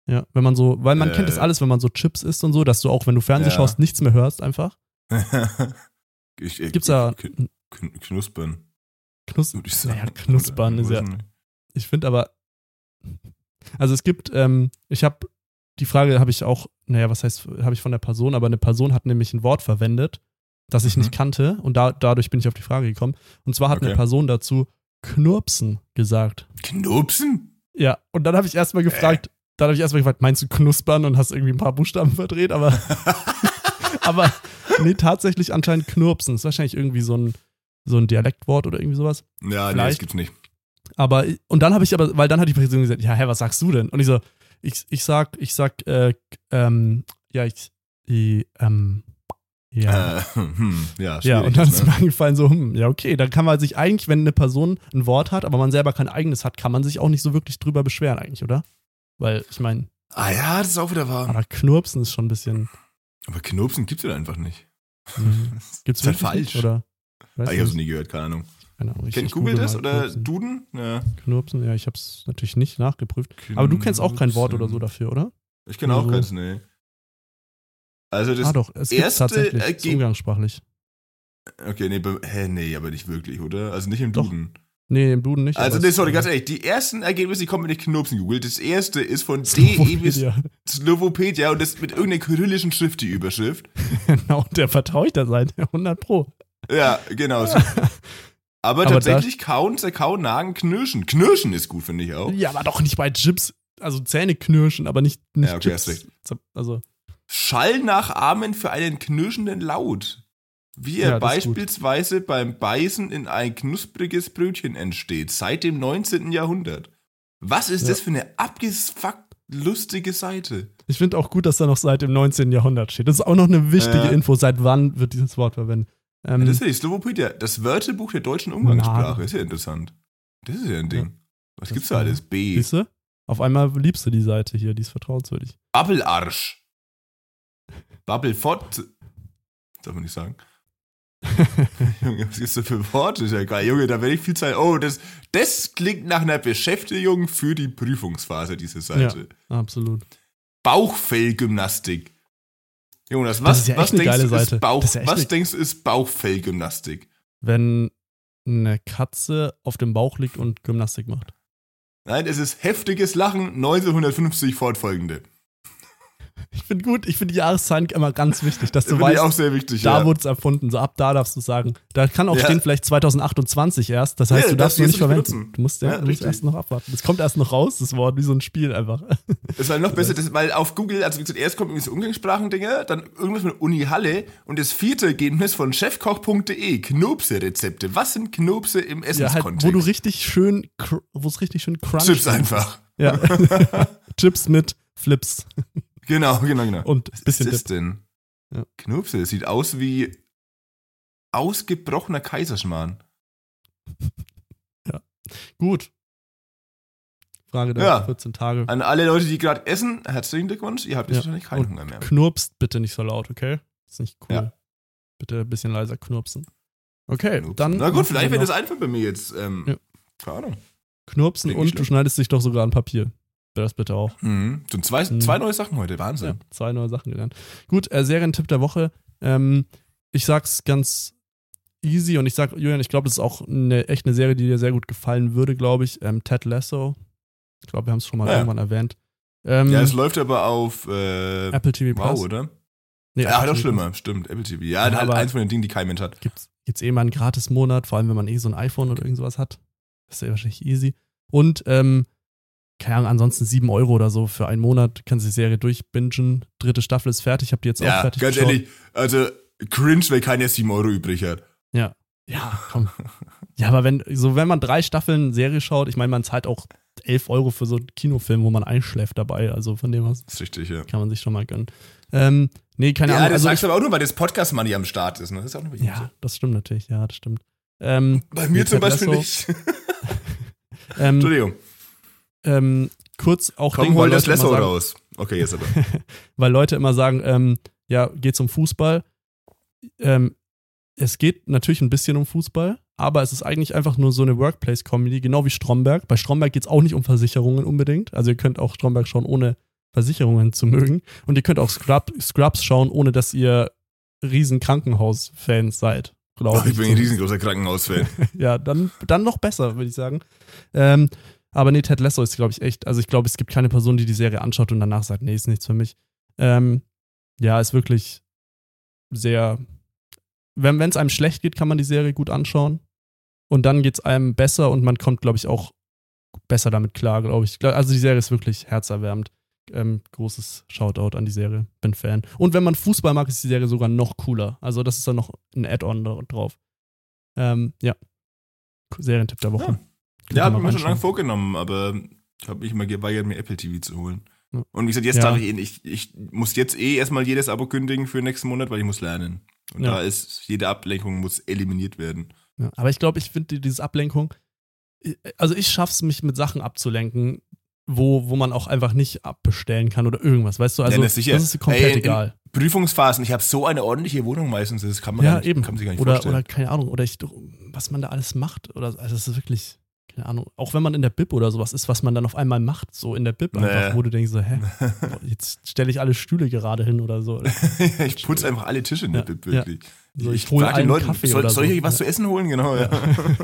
Ja, wenn man so, weil man kennt das Äh. alles, wenn man so Chips isst und so, dass du auch, wenn du Fernsehen Ja. schaust, nichts mehr hörst einfach. <laughs> ich, ich, Gibt's da Kn- Kn- Knuspern, Knus würde ich sagen. naja, Knuspern Oder- ist ja, nicht. Ich finde aber, also es gibt, ähm, ich habe, die Frage habe ich auch, naja, was heißt, habe ich von der Person, aber eine Person hat nämlich ein Wort verwendet, das ich Mhm. nicht kannte und da, dadurch bin ich auf die Frage gekommen. Und zwar hat Okay. eine Person dazu Knurpsen gesagt. Knupsen? Ja, und dann habe ich erstmal gefragt, dann habe ich erstmal gefragt, meinst du knuspern und hast irgendwie ein paar Buchstaben verdreht, aber, <laughs> aber nee, tatsächlich anscheinend knurpsen. ist wahrscheinlich irgendwie so ein, so ein Dialektwort oder irgendwie sowas. Ja, nee, das gibt's nicht. Aber, und dann habe ich aber, weil dann hat die Person gesagt, ja, hä, was sagst du denn? Und ich so, ich, ich sag, ich sag, äh, ähm, ja, ich, ich ähm, ja. Äh, <laughs> hm, ja, ja, und dann ist mir eingefallen, so, hm, ja, okay, dann kann man sich eigentlich, wenn eine Person ein Wort hat, aber man selber kein eigenes hat, kann man sich auch nicht so wirklich drüber beschweren, eigentlich, oder? Weil, ich meine, Ah ja, das ist auch wieder wahr. aber Knurpsen ist schon ein bisschen. Aber Knupsen gibt's ja einfach nicht. Mhm. <laughs> Gibt's Ist halt wirklich nicht, falsch. Oder? Weiß Ah, ich hab's nie gehört, keine Ahnung. Keine Ahnung. Ich, Kennt Google das oder Knurpsen. Duden? Ja. Knurpsen? Ja, ich hab's natürlich nicht nachgeprüft. Aber du kennst auch kein Wort oder so dafür, oder? Ich kenne auch So. keins, nee. Also das ah doch, es erste tatsächlich. ist Erge- umgangssprachlich. Okay, nee, be- hä, nee, aber nicht wirklich, oder? Also nicht im Doch. Duden. Nee, im Duden nicht. Also, nee, sorry, ganz ehrlich, die ersten Ergebnisse, die kommen mit Knurpsen gegoogelt. Das erste ist von DE bis Slowopedia. Und das mit irgendeiner kyrillischen Schrift, die Überschrift. <laughs> Genau, der vertraue ich der Seite. <laughs> 100 Pro. Ja, genau. so. <laughs> Aber, Aber tatsächlich kauen, zerkauen, nagen, knirschen. Knirschen ist gut, finde ich auch. Ja, aber doch nicht bei Chips. Also Zähne knirschen, aber nicht, nicht Ja, okay, Chips. Also, Schall nachahmen für einen knirschenden Laut. Wie er Ja, beispielsweise beim Beißen in ein knuspriges Brötchen entsteht, seit dem 19. Jahrhundert. Was ist Ja. das für eine abgefuckt lustige Seite? ich finde auch gut, dass da noch seit dem 19. Jahrhundert steht. Das ist auch noch eine wichtige Ja. Info. Seit wann wird dieses Wort verwendet? Ähm, das ist ja die Slowopedia, das Wörterbuch der deutschen Umgangssprache. Ist ja interessant. Das ist ja ein Ding. Was Das gibt's da ja- alles? B. siehst du? Auf einmal liebst du die Seite hier, die ist vertrauenswürdig. Babbelarsch. Babbelfott. Darf man nicht sagen. <laughs> Junge, was ist das für Worte? Ist ja geil. Junge, da werde ich viel Zeit. Oh, das, das klingt nach einer Beschäftigung für die Prüfungsphase, diese Seite. Absolut. Bauchfellgymnastik. Jonas, was, ist ja was, denkst, ist. Bauch, Das ja was denkst du ist Bauchfellgymnastik? Wenn eine Katze auf dem Bauch liegt und Gymnastik macht. Nein, es ist heftiges Lachen 1950 fortfolgende. Ich finde gut, ich finde die Jahreszahlen immer ganz wichtig, dass du Finde ich weißt, auch sehr wichtig. da ja. wurde es erfunden. So ab da darfst du sagen. Da kann auch Ja. stehen, vielleicht 2028 erst. Das heißt, Ja, du darfst jetzt nicht verwenden. benutzen. Du musst, ja, du musst erst noch abwarten. Das kommt erst noch raus, das Wort, wie so ein Spiel einfach. <laughs> Das war noch besser, das, weil auf Google, also wie gesagt, erst kommt irgendwie so Umgangssprachendinger, dann irgendwas mit Uni Halle und das vierte Ergebnis von chefkoch.de, Knopse-Rezepte. Was sind Knopse im Ja, halt, Essenskontext? wo du richtig schön, wo es richtig schön crunch Chips einfach. Ja. <laughs> Chips mit Flips Genau, genau, genau. und Was ist das Dip. denn? Ja. Knopse, das sieht aus wie ausgebrochener Kaiserschmarrn. Gut. Frage der Ja. 14 Tage. An alle Leute, die gerade essen, herzlichen Glückwunsch, ihr habt jetzt Ja. wahrscheinlich keinen Und Hunger mehr. Knurpst bitte nicht so laut, okay? Das ist nicht cool. Ja. Bitte ein bisschen leiser knurpsen. Okay, Knopse. dann. Na gut, vielleicht wird das einfach bei mir jetzt. Ähm, Ja. Keine Ahnung. Knurpsen Klingt und du schneidest dich doch sogar an Papier. Das bitte auch. Mhm. So zwei, Mhm. zwei neue Sachen heute, Wahnsinn. Ja, zwei neue Sachen gelernt. Gut, äh, Serientipp der Woche. Ähm, ich sag's ganz easy und ich sag, Julian, ich glaube, das ist auch eine, echt eine Serie, die dir sehr gut gefallen würde, glaube ich. Ähm, Ted Lasso. Ich glaube, wir haben es schon mal Ja. irgendwann erwähnt. Ähm, Ja, es läuft aber auf äh, Apple TV Wow, Plus. oder? Nee, Ja, TV schlimmer, stimmt. Apple TV. Ja, Ja, halt eins von den Dingen, die kein Mensch hat. gibt's jetzt eh mal einen Gratis-Monat, vor allem wenn man eh so ein iPhone oder irgend sowas hat. Das ist ja wahrscheinlich easy. Und, ähm, keine Ahnung, ansonsten 7 Euro oder so für einen Monat kannst du die Serie durchbingen. Dritte Staffel ist fertig, habt ihr jetzt auch Ja, fertig ganz geschaut? ehrlich, also cringe, weil keiner 7 Euro übrig hat. Ja, komm. Ja, aber wenn, so wenn man drei Staffeln Serie schaut, ich meine, man zahlt auch 11 Euro für so einen Kinofilm, wo man einschläft dabei. Also von dem was Das ist richtig, ja. kann man sich schon mal gönnen. Ähm, nee, keine ja, Ahnung. das Also sagst du aber auch nur, weil das Podcast-Money am Start ist. Ne? Das ist auch ihm ja, das stimmt natürlich. Ja, das stimmt. Ähm. Bei mir zum Beispiel nicht. <laughs> <laughs> ähm, Entschuldigung. Ähm, kurz auch Komm, Ding, hol weil das Leute immer Lasso sagen, raus. Okay, jetzt aber. <laughs> weil Leute immer sagen, ähm, ja, geht's um Fußball. Ähm, es geht natürlich ein bisschen um Fußball, aber es ist eigentlich einfach nur so eine Workplace-Comedy, genau wie Stromberg. Bei Stromberg geht's auch nicht um Versicherungen unbedingt. Also ihr könnt auch Stromberg schauen, ohne Versicherungen zu mögen. Und ihr könnt auch Scrub, Scrubs schauen, ohne dass ihr riesen Krankenhaus-Fans seid. Oh, ich bin ein riesengroßer Krankenhausfan. <laughs> ja, dann, dann noch besser, würde ich sagen. Ähm, aber nee, Ted Lasso ist, glaube ich, echt. Also ich glaube, es gibt keine Person, die die Serie anschaut und danach sagt, nee, ist nichts für mich. Ähm, ja, ist wirklich sehr. Wenn es einem schlecht geht, kann man die Serie gut anschauen. Und dann geht es einem besser und man kommt, glaube ich, auch besser damit klar, glaube ich. Also die Serie ist wirklich herzerwärmend. Ähm, großes Shoutout an die Serie. Bin Fan. Und wenn man Fußball mag, ist die Serie sogar noch cooler. Also das ist dann noch ein Add-on drauf. Ähm, ja. Serientipp der Woche. Ja. Ja, ihr hab mal ich mir schon lange vorgenommen, aber ich habe mich immer geweigert, mir Apple TV zu holen. Und wie gesagt, jetzt Ja. darf ich eh nicht. Ich muss jetzt eh erstmal jedes Abo kündigen für nächsten Monat, weil ich muss lernen. Und Ja. da ist, jede Ablenkung muss eliminiert werden. Ja, aber ich glaube, ich finde dieses Ablenkung, also ich schaff's mich mit Sachen abzulenken, wo, wo man auch einfach nicht abbestellen kann oder irgendwas, weißt du? Also das sicher. das ist komplett Ey, in- egal. Prüfungsphasen, ich habe so eine ordentliche Wohnung meistens, das kann man, Ja, nicht, eben. kann man sich gar nicht Oder, vorstellen. oder keine Ahnung, oder ich, was man da alles macht. Oder also das ist wirklich, keine Ahnung, auch wenn man in der Bib oder sowas ist, was man dann auf einmal macht, so in der Bib Nee. einfach, wo du denkst so, hä, boah, jetzt stelle ich alle Stühle gerade hin oder so. <laughs> ich putze einfach alle Tische in der Ja, Bib, wirklich. So, ich hole den Leuten, Kaffee soll, soll so. ich was Ja. zu essen holen? Genau, ja.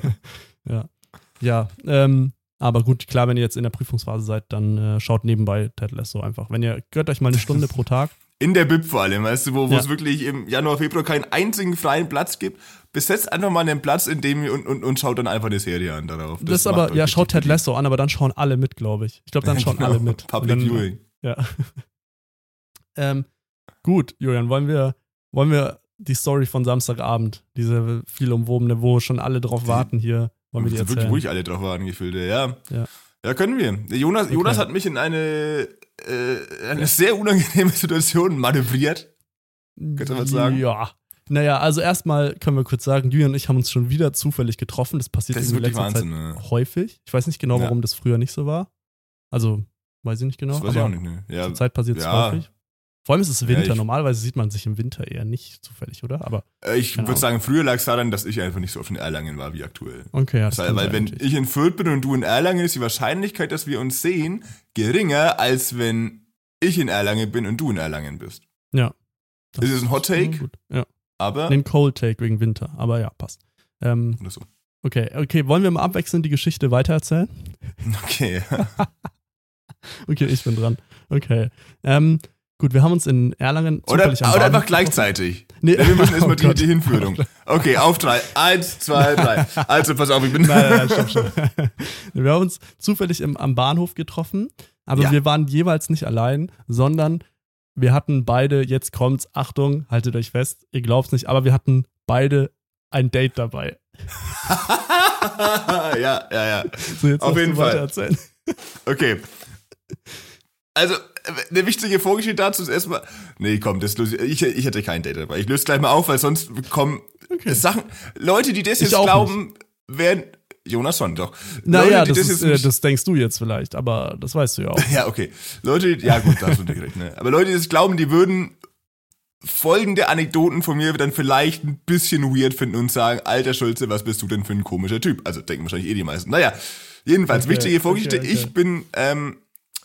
<laughs> ja. Ja, ähm, aber gut, klar, wenn ihr jetzt in der Prüfungsphase seid, dann äh, schaut nebenbei Ted Lasso einfach. Wenn ihr, gönnt euch mal eine <laughs> Stunde pro Tag. In der Bib vor allem, weißt du, wo, Ja. es wirklich im Januar, Februar keinen einzigen freien Platz gibt. Besetzt einfach mal einen Platz, in dem und, und, und schaut dann einfach eine Serie an darauf. Das, ist macht aber, ja, schaut Ted. Lasso an, aber dann schauen alle mit, glaube ich. Ich glaube, dann <laughs> schauen Genau, alle mit. Public dann, Viewing. Ja. <laughs> ähm, gut, Julian, wollen wir, wollen wir die Story von Samstagabend, diese viel umwobene, wo schon alle drauf warten hier, wollen wir die Wo wirklich erzählen? ruhig alle drauf waren, Gefilde, ja. Ja. Ja, können wir. Jonas, Okay. Jonas hat mich in eine, äh, eine sehr unangenehme Situation manövriert. Du was sagen? Ja. Naja, also erstmal können wir kurz sagen, Julian und ich haben uns schon wieder zufällig getroffen. Das passiert Das in letzter Wahnsinn, Zeit ne? häufig. Ich weiß nicht genau, Ja. warum das früher nicht so war. Also, weiß ich nicht genau. Das weiß ich auch nicht, ne? Ja, Zur Zeit passiert es ja. häufig. Vor allem ist es Winter. ich- Normalerweise sieht man sich im Winter eher nicht zufällig, oder? Aber äh, ich würde sagen, früher lag es daran, dass ich einfach nicht so oft in Erlangen war wie aktuell. okay, ja, das Weil, kann weil wenn ich in Fürth bin und du in Erlangen, ist die Wahrscheinlichkeit, dass wir uns sehen, geringer, als wenn ich in Erlangen bin und du in Erlangen bist. Ja. Ist es ein Hot Take? Gut. Ja. Aber. Den Cold Take wegen Winter. Aber ja, passt. Ähm, Oder so. okay, okay, wollen wir mal abwechselnd die Geschichte weitererzählen? <laughs> Okay. <laughs> Okay, ich bin dran. Okay. Ähm, gut, wir haben uns in Erlangen Oder, oder einfach gleichzeitig. Nee. Wir müssen erstmal <laughs> Oh die, Gott. die Hinführung. <laughs> Okay, auf drei. Eins, zwei, drei. Also, pass auf, ich bin. Nein, nein, nein, stopp, stopp. <laughs> Wir haben uns zufällig im, am Bahnhof getroffen, aber Ja. wir waren jeweils nicht allein, sondern wir hatten beide, jetzt kommt's, Achtung, haltet euch fest, ihr glaubt's nicht, aber wir hatten beide ein Date dabei. ja, ja, ja. So, jetzt Auf jeden Fall. erzählen. Okay. Also, äh, eine wichtige Vorgeschichte dazu ist erstmal. Nee, komm, das löse ich, ich hätte kein Date dabei. Ich löse gleich mal auf, weil sonst kommen Okay. Sachen. Leute, die das jetzt glauben, werden. Jonas schon, doch. Naja, Leute, die das, ist, äh, nicht- das denkst du jetzt vielleicht, aber das weißt du ja auch. <laughs> Ja, okay. Leute, ja gut, da hast du direkt, ne? Aber Leute, die das glauben, die würden folgende Anekdoten von mir dann vielleicht ein bisschen weird finden und sagen, alter Schulze, was bist du denn für ein komischer Typ? Also denken wahrscheinlich eh die meisten. Naja, jedenfalls, Okay, wichtige Vorgeschichte. okay, okay. Ich bin, ähm,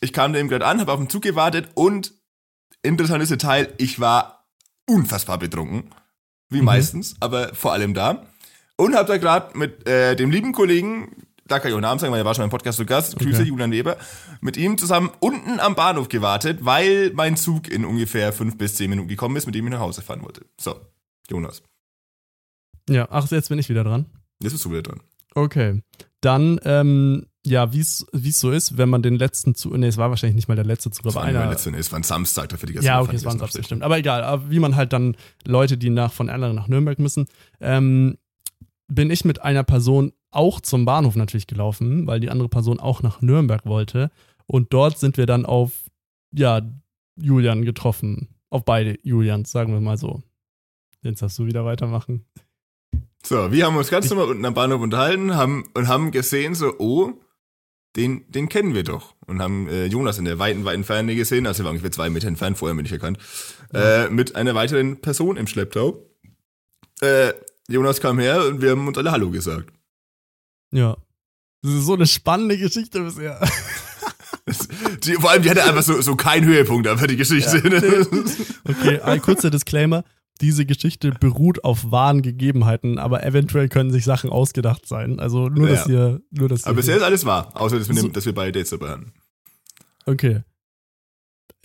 ich kam da eben gerade an, habe auf den Zug gewartet und interessantes Detail, ich war unfassbar betrunken. Wie Mhm. meistens, aber vor allem da. Und habe da gerade mit äh, dem lieben Kollegen, da kann ich auch Namen sagen, weil er war schon im Podcast zu Gast, Grüße, Okay. Julian Weber, mit ihm zusammen unten am Bahnhof gewartet, weil mein Zug in ungefähr fünf bis zehn Minuten gekommen ist, mit dem ich nach Hause fahren wollte. So, Jonas, Ja, ach, jetzt bin ich wieder dran. jetzt bist du wieder dran. Okay. Dann, ähm, ja, wie es so ist, wenn man den letzten Zug, nee, es war wahrscheinlich nicht mal der letzte Zug, Das aber war einer, einer, letzte, es war ein Samstag, dafür die Ja, okay, es waren Samstag, stimmt. Aber egal, aber wie man halt dann Leute, die nach von Erlangen nach Nürnberg müssen, ähm, bin ich mit einer Person auch zum Bahnhof natürlich gelaufen, weil die andere Person auch nach Nürnberg wollte. Und dort sind wir dann auf, ja, Julian getroffen. Auf beide Julians, sagen wir mal so. Jetzt darfst du wieder weitermachen. So, wir haben uns ganz normal unten am Bahnhof unterhalten haben, und haben gesehen, so, oh, den, den kennen wir doch. Und haben äh, Jonas in der weiten, weiten Ferne gesehen, also wir waren ungefähr zwei Meter entfernt, vorher bin ich erkannt, äh, mit einer weiteren Person im Schlepptau. Äh, Jonas kam her und wir haben uns alle Hallo gesagt. Ja. Das ist so eine spannende Geschichte bisher. <laughs> Die, vor allem, die hatte einfach so, so keinen Höhepunkt, aber die Geschichte. <laughs> Okay, ein kurzer Disclaimer. Diese Geschichte beruht auf wahren Gegebenheiten, aber eventuell können sich Sachen ausgedacht sein. Also nur, dass Ja. ihr, nur, dass aber bisher ist alles wahr, außer dass wir, So- nehmen, dass wir beide Dates dabei hatten. Okay.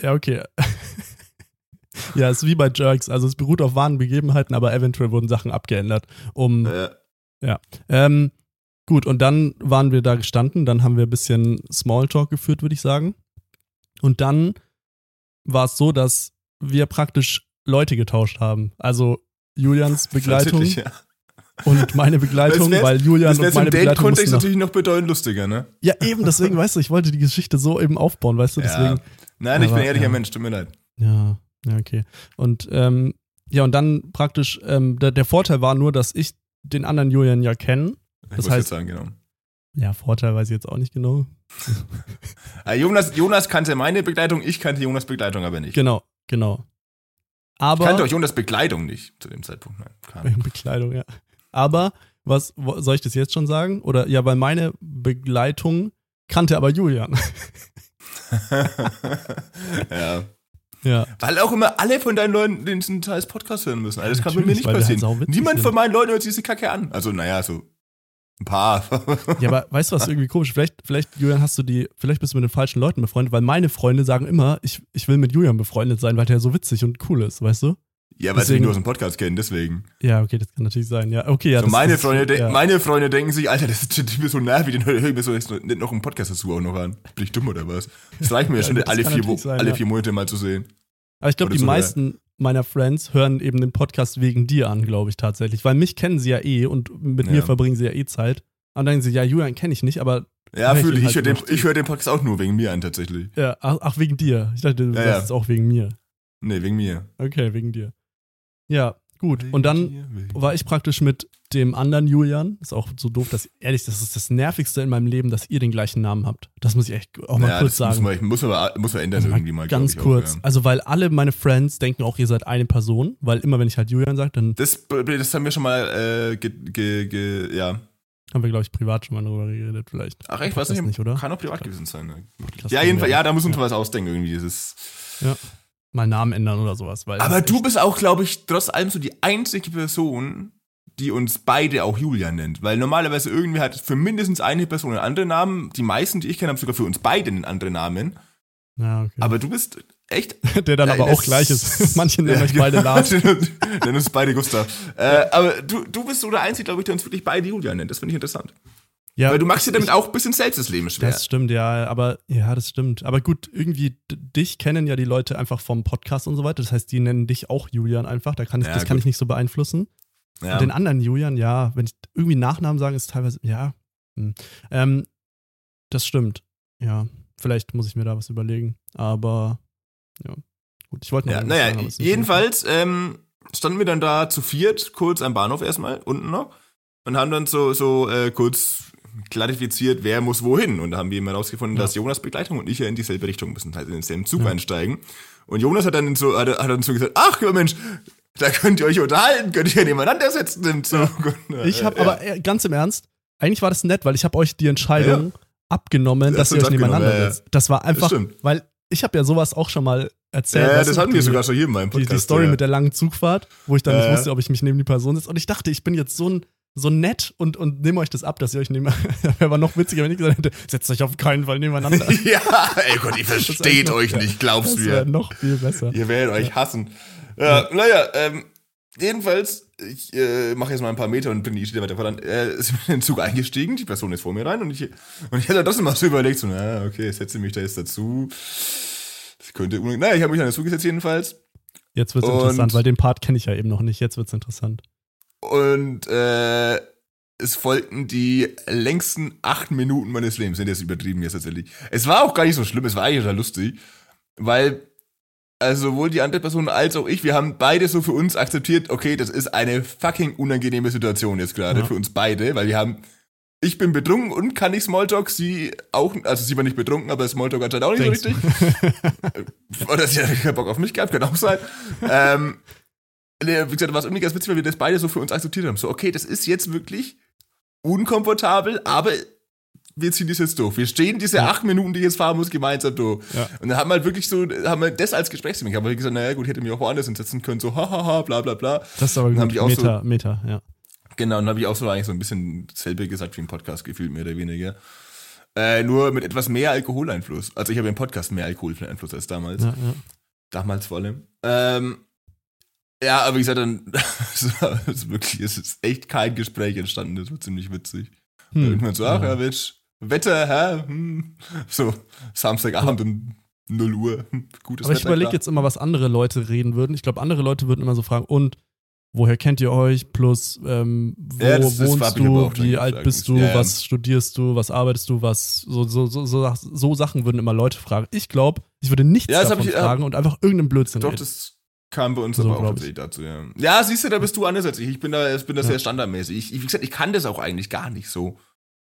Ja, okay. <laughs> ja, ist wie bei Jerks. Also es beruht auf wahren Begebenheiten, aber eventuell wurden Sachen abgeändert. Um, Äh, ähm, gut, und dann waren wir da gestanden, dann haben wir ein bisschen Smalltalk geführt, würde ich sagen. Und dann war es so, dass wir praktisch Leute getauscht haben. Also Julians Begleitung ja. und meine Begleitung, <laughs> weil Julian Das und meine im Begleitung noch, natürlich noch bedeutend lustiger, ne? Ja, eben, deswegen, weißt du, ich wollte die Geschichte so eben aufbauen, weißt du, deswegen. Ja. Nein, ich Aber, bin ehrlicher ja. Mensch, tut mir leid. Ja, ja, okay. Und ähm, ja, und dann praktisch, ähm, der, der Vorteil war nur, dass ich den anderen Julian ja kenne. Ich Das muss heißt- jetzt sagen, genau. Ja, Vorteil weiß ich jetzt auch nicht genau. <laughs> Äh, Jonas, Jonas kannte meine Begleitung, ich kannte Jonas Begleitung aber nicht. Genau, genau. Ich Aber kannte euch Jonas Begleitung nicht zu dem Zeitpunkt. Nein. Bekleidung, ja. Aber was soll ich das jetzt schon sagen? Oder ja, weil meine Begleitung kannte aber Julian. <laughs> <laughs> ja. ja. Weil auch immer alle von deinen Leuten den scheiß Podcast hören müssen. Also das kann bei mir nicht halt passieren. sauwitzig Niemand sind. von meinen Leuten hört sich diese Kacke an. Also, naja, so ein paar. <laughs> Ja, aber weißt du, was irgendwie komisch? Vielleicht, vielleicht, Julian, hast du die, vielleicht bist du mit den falschen Leuten befreundet, weil meine Freunde sagen immer, ich, ich will mit Julian befreundet sein, weil der so witzig und cool ist, weißt du? ja, weil sie mich nur aus dem Podcast kennen, deswegen. Ja, okay, das kann natürlich sein. Ja, okay, ja. So meine, das, Freunde, de- ja. meine Freunde denken sich, Alter, das ist ist so nervig, den höre ich mir so jetzt nicht noch einen Podcast dazu auch noch an. Bin ich dumm oder was? Das reicht mir ja <laughs> Ja, schon, alle, vier, sein, alle ja. vier Monate mal zu sehen. Aber ich glaube, die meisten meiner Friends hören eben den Podcast wegen dir an, glaube ich tatsächlich. Weil mich kennen sie ja eh und mit Ja. mir verbringen sie ja eh Zeit. Und dann denken sie, ja, Julian kenne ich nicht, aber Ja, ich fühle ich. Ich halt höre den, ich hör den Podcast auch nur wegen mir an, tatsächlich. ja, ach, ach, wegen dir. Ich dachte, du Ja, sagst ja. es auch wegen mir. Nee, wegen mir. Okay, wegen dir. Ja, gut. Und dann war ich praktisch mit dem anderen Julian. Ist auch so doof, dass ehrlich, das ist das Nervigste in meinem Leben, dass ihr den gleichen Namen habt. Das muss ich echt auch mal ja, kurz das sagen. Muss man, muss man, muss man ändern Also irgendwie mal. ganz ich auch, kurz. ja. Also, weil alle meine Friends denken auch, ihr seid eine Person, weil immer, wenn ich halt Julian sage, dann Das, das haben wir schon mal, äh, ge, ge, ge, ja. haben wir, glaube ich, privat schon mal darüber geredet, vielleicht. Ach, echt, weiß nicht, nicht, oder? Kann auch privat gewesen sein. Ne? Ja, jedenfalls, wir- ja, da muss man uns was ausdenken irgendwie. Das ist, Ja. Mal Namen ändern oder sowas. Aber du bist auch, glaube ich, trotz allem so die einzige Person, die uns beide auch Julian nennt. Weil normalerweise irgendwie hat für mindestens eine Person einen anderen Namen. Die meisten, die ich kenne, haben sogar für uns beide einen anderen Namen. Ja, okay. Aber du bist echt <laughs> Der dann aber Ja, auch das- gleich ist. <laughs> Manche nennen euch beide genau. Lars. <laughs> Nennen uns beide Gustav. Äh, aber du, du bist so der Einzige, glaube ich, der uns wirklich beide Julian nennt. Das finde ich interessant. Ja, Weil du machst dir damit auch ein bisschen selbst das Leben schwer. Das stimmt, ja, aber ja, das stimmt. Aber gut, irgendwie dich kennen ja die Leute einfach vom Podcast und so weiter. Das heißt, die nennen dich auch Julian einfach. Da kann ich, Ja, das kann gut. ich nicht so beeinflussen. ja. Den anderen Julian, ja, wenn ich irgendwie Nachnamen sage, ist teilweise, ja. Hm. Ähm, das stimmt. Ja, vielleicht muss ich mir da was überlegen. Aber ja, gut, ich wollte noch ja, naja, sagen, jedenfalls ähm, standen wir dann da zu viert, kurz am Bahnhof erstmal, unten noch, und haben dann so, so äh, kurz klarifiziert, wer muss wohin. Und da haben wir immer rausgefunden, Ja. dass Jonas Begleitung und ich ja in dieselbe Richtung müssen, halt in denselben Zug Ja. einsteigen. Und Jonas hat dann so, hat, hat dann so gesagt, ach Mensch, da könnt ihr euch unterhalten, könnt ihr nebeneinander setzen im Zug. Äh, Ich habe aber äh, ganz im Ernst, eigentlich war das nett, weil ich habe euch die Entscheidung abgenommen, Das dass ihr euch nebeneinander setzt. Das war einfach, stimmt. weil ich habe ja sowas auch schon mal erzählt. Ja, das hatten wir die- sogar schon hier in meinem Die, Podcast. die Story ja. mit der langen Zugfahrt, wo ich dann Ja, nicht wusste, ob ich mich neben die Person sitze. Und ich dachte, ich bin jetzt so ein so nett und, und nehme euch das ab, dass ihr euch neben. <laughs> Wäre aber noch witziger, wenn ich gesagt hätte, setzt euch auf keinen Fall nebeneinander. <laughs> ja, ey Gott, ihr <laughs> versteht noch- euch ja, nicht, glaubst Das du wäre mir. noch viel besser. Ihr werdet euch hassen. Ja, naja, ähm, jedenfalls, ich äh, mache jetzt mal ein paar Meter und bin die Geschichte weiter voran. Äh, ist in den Zug eingestiegen, die Person ist vor mir rein und ich, und ich hatte das immer so überlegt, so, na, okay, setze mich da jetzt dazu. Das könnte, naja, ich habe mich dann dazu gesetzt jedenfalls. Jetzt wird's Und- interessant, weil den Part kenne ich ja eben noch nicht. Jetzt wird's interessant. Und äh, es folgten die längsten acht Minuten meines Lebens. Sind jetzt übertrieben jetzt tatsächlich. Es war auch gar nicht so schlimm, es war eigentlich total lustig, weil also sowohl die andere Person als auch ich, wir haben beide so für uns akzeptiert, okay, das ist eine fucking unangenehme Situation jetzt gerade Ja. für uns beide, weil wir haben ich bin betrunken und kann nicht Smalltalk, sie auch, also sie war nicht betrunken, aber Smalltalk anscheinend auch nicht Denkst so richtig. <laughs> Oder sie hat keinen Bock auf mich gehabt, kann auch sein. ähm, wie gesagt, war es irgendwie ganz witzig, weil wir das beide so für uns akzeptiert haben. So, okay, das ist jetzt wirklich unkomfortabel, aber wir ziehen das jetzt durch. Wir stehen diese Ja. acht Minuten, die ich jetzt fahren muss, gemeinsam durch. Ja. Und dann haben wir halt wirklich so, haben wir das als Gesprächsthema gehabt. Haben wir gesagt, naja, gut, hätte mich auch woanders hinsetzen können, so, hahaha, bla, bla, bla. Das ist aber Dann gut. ich auch so- Meta, Meta, ja. Genau, und habe ich auch so eigentlich so ein bisschen dasselbe gesagt wie im Podcast gefühlt, mehr oder weniger. Äh, nur mit etwas mehr Alkoholeinfluss. Also ich habe im Podcast mehr Alkoholeinfluss als damals. ja. Damals vor allem. Ähm, ja, aber wie gesagt, dann <laughs> es ist wirklich, es ist echt kein Gespräch entstanden. Das war ziemlich witzig. Hm. Irgendwann so, ach ja, Mensch, Wetter, hä? Hm. So, Samstagabend um 0 Uhr. Hm, Gutes Aber ich überlege jetzt immer, was andere Leute reden würden. Ich glaube, andere Leute würden immer so fragen, und woher kennt ihr euch? Plus, ähm, wo Ja, das- das wohnst ich aber du? Wie alt bist du? ja. Was studierst du? Was arbeitest du? Was so, so, so, so, so Sachen würden immer Leute fragen. Ich glaube, ich würde nichts das davon ich- fragen und einfach irgendeinen Blödsinn Doch, reden. das kam bei uns So, aber auch tatsächlich dazu, ja. Ja, siehst du, da bist du anders als ich. Ich bin da, ich bin da Ja. sehr standardmäßig. Ich, wie gesagt, ich kann das auch eigentlich gar nicht so.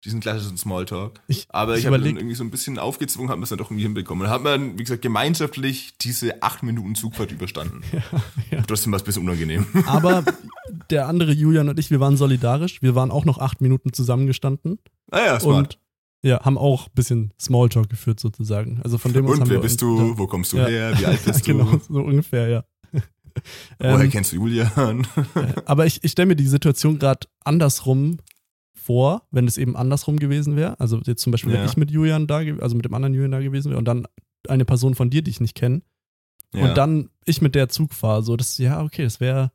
diesen klassischen Smalltalk. Ich, Aber ich ich, habe dann irgendwie so ein bisschen aufgezwungen, haben wir es dann doch irgendwie hinbekommen. Und dann, wie gesagt, gemeinschaftlich diese acht Minuten Zugfahrt überstanden. <laughs> ja. Trotzdem war es ein bisschen unangenehm. <laughs> Aber der andere Julian und ich, wir waren solidarisch. Wir waren auch noch acht Minuten zusammengestanden Ah ja, smart. und ja, haben auch ein bisschen Smalltalk geführt sozusagen. Also von dem Und, wer bist du? Wo kommst du Ja. her? Wie alt Ja, bist <laughs> du? genau, so ungefähr, ja. <laughs> Woher Ähm, kennst du Julian? <laughs> aber ich, ich stelle mir die Situation gerade andersrum vor, wenn es eben andersrum gewesen wäre. Also jetzt zum Beispiel, Ja. wenn ich mit Julian da, also mit dem anderen Julian da gewesen wäre und dann eine Person von dir, die ich nicht kenne, Ja. und dann ich mit der Zug fahre. So, das, ja, okay, das wäre,